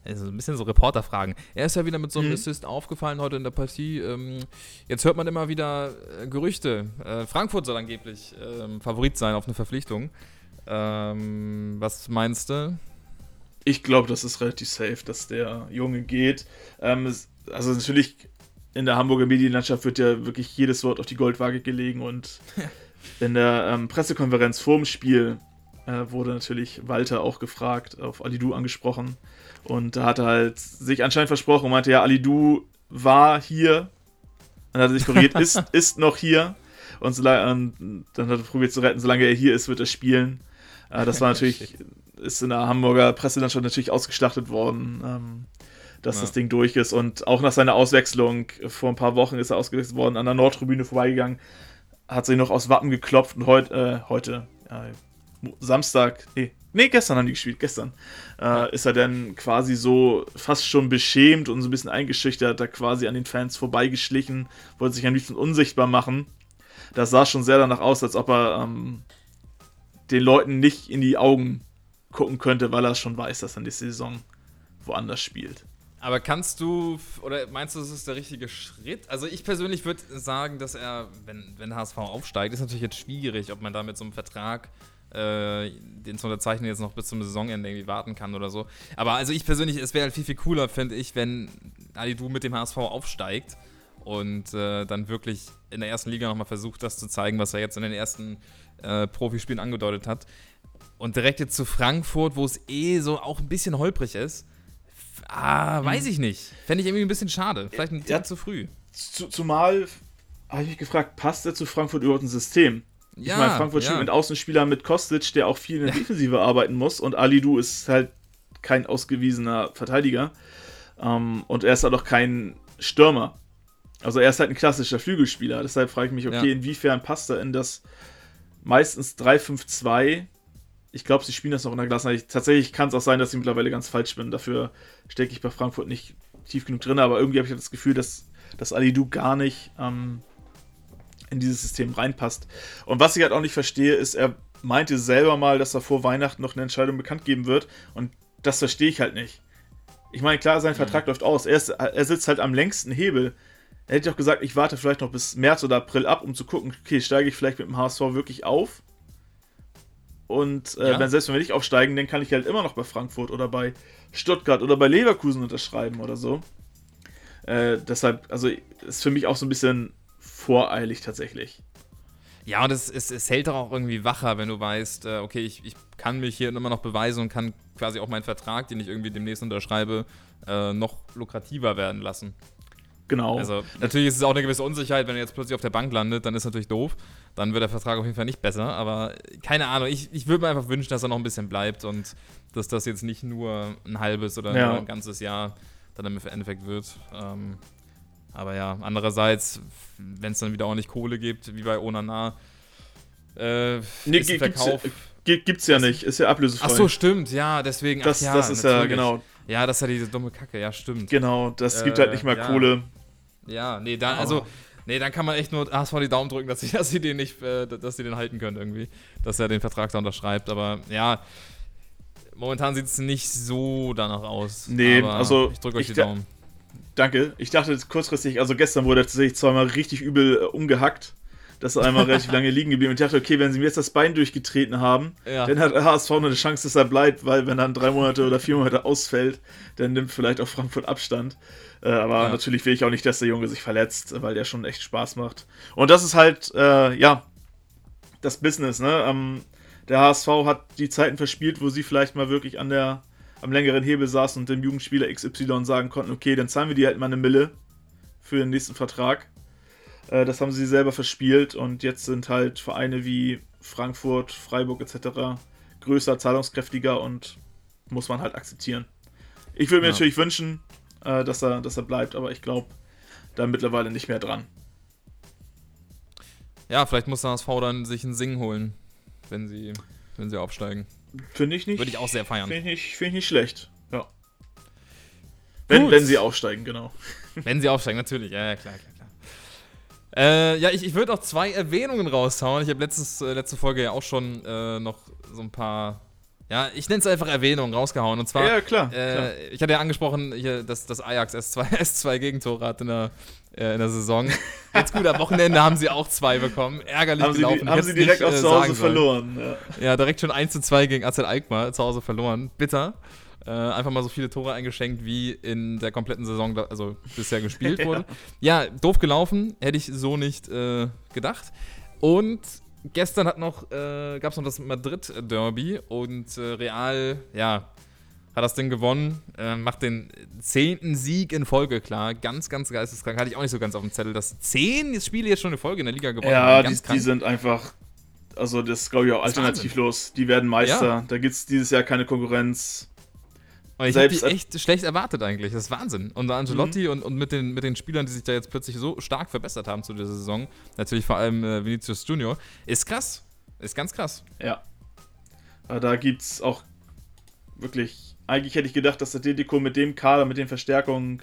S2: Also ein bisschen so Reporterfragen. Er ist ja wieder mit so einem
S1: Mhm.
S2: Assist aufgefallen heute in der Partie. Ähm, jetzt hört man immer wieder äh, Gerüchte. Äh, Frankfurt soll angeblich ähm, Favorit sein auf eine Verpflichtung. Ähm, was meinst du?
S1: Ich glaube, das ist relativ safe, dass der Junge geht. Ähm, es, also natürlich in der Hamburger Medienlandschaft wird ja wirklich jedes Wort auf die Goldwaage gelegen und in der ähm, Pressekonferenz vor dem Spiel äh, wurde natürlich Walter auch gefragt, auf Alidu angesprochen. Und da hat er halt sich anscheinend versprochen und meinte, ja, Alidu war hier. Dann hat er sich korrigiert, ist, ist noch hier. Und, solange, und dann hat er probiert zu retten, solange er hier ist, wird er spielen. Äh, das war natürlich, ist in der Hamburger Presselandschaft natürlich ausgeschlachtet worden, ähm, dass
S2: Ja.
S1: das Ding durch ist. Und auch nach seiner Auswechslung, vor ein paar Wochen ist er ausgewechselt worden, an der Nordtribüne vorbeigegangen, hat sich noch aus Wappen geklopft und heut, äh, heute, Mo- Samstag, nee, nee, gestern haben die gespielt, gestern, äh, ist er dann quasi so fast schon beschämt und so ein bisschen eingeschüchtert, da quasi an den Fans vorbeigeschlichen, wollte sich am liebsten unsichtbar machen. das sah schon sehr danach aus, als ob er ähm, den Leuten nicht in die Augen gucken könnte, weil er schon weiß, dass er nächste Saison woanders spielt.
S2: Aber kannst du, oder meinst du, das ist der richtige Schritt? Also ich persönlich würde sagen, dass er, wenn, wenn HSV aufsteigt, ist natürlich jetzt schwierig, ob man da mit so einem Vertrag, äh, den zu unterzeichnen, jetzt noch bis zum Saisonende irgendwie warten kann oder so. Aber also ich persönlich, es wäre halt viel, viel cooler, finde ich, wenn Alidu mit dem HSV aufsteigt und äh, dann wirklich in der ersten Liga nochmal versucht, das zu zeigen, was er jetzt in den ersten äh, Profispielen angedeutet hat. Und direkt jetzt zu Frankfurt, wo es eh so auch ein bisschen holprig ist Ah, hm. weiß ich nicht. Fände ich irgendwie ein bisschen schade. Vielleicht ein ja, zu früh.
S1: zumal habe ich mich gefragt, passt er zu Frankfurt überhaupt ein System? Ich ja, meine, Frankfurt ja. spielt mit Außenspielern mit Kostic, der auch viel in der Defensive arbeiten muss. Und Alidu ist halt kein ausgewiesener Verteidiger. Ähm, und er ist halt auch kein Stürmer. Also er ist halt ein klassischer Flügelspieler. Deshalb frage ich mich, okay, ja. inwiefern passt er in das meistens 3-5-2 ich glaube, sie spielen das noch in der Klasse. Tatsächlich kann es auch sein, dass sie mittlerweile ganz falsch bin. Dafür stecke ich bei Frankfurt nicht tief genug drin, aber irgendwie habe ich das Gefühl, dass, dass Alidu gar nicht ähm, in dieses System reinpasst. Und was ich halt auch nicht verstehe, ist, er meinte selber mal, dass er vor Weihnachten noch eine Entscheidung bekannt geben wird. Und das verstehe ich halt nicht. Ich meine, klar, sein mhm. Vertrag läuft aus. Er, ist, er sitzt halt am längsten Hebel. Hätte auch gesagt, ich warte vielleicht noch bis März oder April ab, um zu gucken, okay, steige ich vielleicht mit dem HSV wirklich auf? Und äh, ja. wenn, selbst wenn wir nicht aufsteigen, dann kann ich halt immer noch bei Frankfurt oder bei Stuttgart oder bei Leverkusen unterschreiben oder so. Äh, deshalb, also ist für mich auch so ein bisschen voreilig tatsächlich.
S2: Ja, und es, es, es hält doch auch irgendwie wacher, wenn du weißt, äh, okay, ich, ich kann mich hier immer noch beweisen und kann quasi auch meinen Vertrag, den ich irgendwie demnächst unterschreibe, äh, noch lukrativer werden lassen.
S1: Genau.
S2: Also natürlich ist es auch eine gewisse Unsicherheit, wenn er jetzt plötzlich auf der Bank landet, dann ist natürlich doof. Dann wird der Vertrag auf jeden Fall nicht besser. Aber keine Ahnung, ich, ich würde mir einfach wünschen, dass er noch ein bisschen bleibt und dass das jetzt nicht nur ein halbes oder ja. ein ganzes Jahr dann im Endeffekt wird. Ähm, aber ja, andererseits, wenn es dann wieder auch nicht Kohle gibt, wie bei Onana,
S1: äh, nee, ist Verkauf. Gibt's, gibt's ja nicht, ist ja ablösefrei.
S2: Ach so, stimmt, ja, deswegen.
S1: Das, ja, das ist natürlich. ja, genau.
S2: Ja, das ist ja diese dumme Kacke, ja, stimmt.
S1: Genau, das äh, gibt halt nicht mal ja. Kohle.
S2: Ja, nee, dann, also, nee, dann kann man echt nur HSV die Daumen drücken, dass sie, dass sie den nicht, äh, dass sie den halten können irgendwie. Dass er den Vertrag da unterschreibt. Aber ja, momentan sieht es nicht so danach aus.
S1: Nee, also. Ich drücke euch die Daumen. Danke. Ich dachte kurzfristig, also gestern wurde er tatsächlich zweimal richtig übel äh, umgehackt. Das ist einmal relativ lange liegen geblieben. Und ich dachte, okay, wenn sie mir jetzt das Bein durchgetreten haben, ja. dann hat HSV noch eine Chance, dass er bleibt, weil wenn er dann drei Monate oder vier Monate ausfällt, dann nimmt vielleicht auch Frankfurt Abstand. Äh, aber ja. natürlich will ich auch nicht, dass der Junge sich verletzt, weil der schon echt Spaß macht. Und das ist halt, äh, ja, das Business, ne? Ähm, der HSV hat die Zeiten verspielt, wo sie vielleicht mal wirklich an der, am längeren Hebel saßen und dem Jugendspieler XY sagen konnten, okay, dann zahlen wir dir halt mal eine Mille für den nächsten Vertrag. Äh, das haben sie selber verspielt und jetzt sind halt Vereine wie Frankfurt, Freiburg etc. größer, zahlungskräftiger und muss man halt akzeptieren. Ich würde mir ja. natürlich wünschen, äh, dass, er, dass er bleibt, aber ich glaube da mittlerweile nicht mehr dran.
S2: Ja, vielleicht muss der HSV dann sich einen Sing holen, wenn sie, wenn sie aufsteigen.
S1: Finde ich nicht.
S2: Würde ich auch sehr feiern.
S1: Finde ich, find ich nicht schlecht. Ja. Wenn, wenn sie aufsteigen, genau.
S2: Wenn sie aufsteigen, natürlich. Ja, ja klar, klar. Äh, ja, ich, ich würde auch zwei Erwähnungen raushauen. Ich habe äh, letzte Folge ja auch schon äh, noch so ein paar, ja, ich nenne es einfach Erwähnungen rausgehauen. Und zwar,
S1: ja, klar,
S2: äh, klar. ich hatte ja angesprochen, hier, dass das Ajax S2, S2 Gegentore hat in der, äh, in der Saison. Jetzt gut, am Wochenende haben sie auch zwei bekommen. Ärgerlich
S1: haben
S2: gelaufen.
S1: Sie die, haben sie direkt nicht, auch äh, zu Hause verloren.
S2: Ja. ja. direkt schon 1 zu 2 gegen AZ Alkmaar zu Hause verloren. Bitter. Äh, einfach mal so viele Tore eingeschenkt, wie in der kompletten Saison, also bisher gespielt wurde. ja. ja, doof gelaufen, hätte ich so nicht äh, gedacht. Und gestern hat noch, äh, gab es noch das Madrid-Derby und äh, Real, ja, hat das Ding gewonnen, äh, macht den zehnten Sieg in Folge klar. Ganz, ganz geisteskrank. Hatte ich auch nicht so ganz auf dem Zettel, dass zehn Spiele jetzt schon in Folge in der Liga gewonnen
S1: haben. Ja, die, die, sind einfach, also das ist glaube ich auch alternativlos. Die werden Meister. Ja. Da gibt es dieses Jahr keine Konkurrenz.
S2: Aber ich habe die echt schlecht erwartet eigentlich. Das ist Wahnsinn. Und Angelotti mhm. und, und mit, den, mit den Spielern, die sich da jetzt plötzlich so stark verbessert haben zu dieser Saison, natürlich vor allem äh, Vinicius Junior, ist krass. Ist ganz krass.
S1: Ja. Aber da gibt es auch wirklich. Eigentlich hätte ich gedacht, dass der Atletico mit dem Kader, mit den Verstärkungen,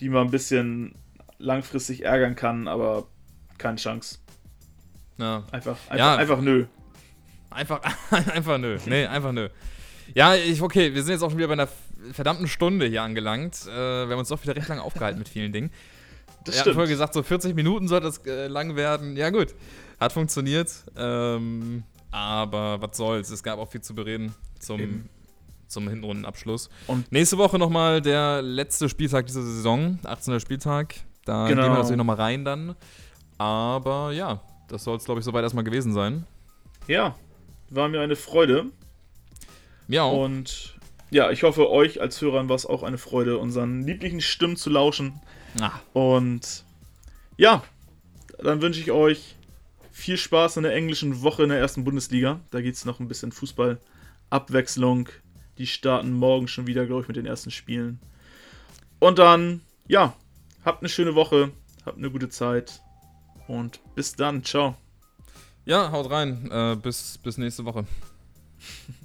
S1: die man ein bisschen langfristig ärgern kann, aber keine Chance. Ja. Einfach, einfach, ja. einfach nö.
S2: Einfach, einfach nö. Nee, einfach nö. Ja, ich, okay, wir sind jetzt auch schon wieder bei einer verdammten Stunde hier angelangt. Äh, wir haben uns doch wieder recht lange aufgehalten mit vielen Dingen. Das er hat vorher gesagt, so 40 Minuten soll das äh, lang werden. Ja, gut. Hat funktioniert. Ähm, aber was soll's. Es gab auch viel zu bereden zum, zum Hinrundenabschluss. Und nächste Woche nochmal der letzte Spieltag dieser Saison, 18. Spieltag. Da genau. gehen wir natürlich nochmal rein dann. Aber ja, das soll es, glaube ich, soweit erstmal gewesen sein.
S1: Ja, war mir eine Freude.
S2: Ja.
S1: Und ja, ich hoffe, euch als Hörern war es auch eine Freude, unseren lieblichen Stimmen zu lauschen.
S2: Ah.
S1: Und ja, dann wünsche ich euch viel Spaß in der englischen Woche in der ersten Bundesliga. Da geht es noch ein bisschen Fußball-Abwechslung. Die starten morgen schon wieder, glaube ich, mit den ersten Spielen. Und dann, ja, habt eine schöne Woche, habt eine gute Zeit und bis dann. Ciao.
S2: Ja, haut rein. Äh, bis, bis nächste Woche.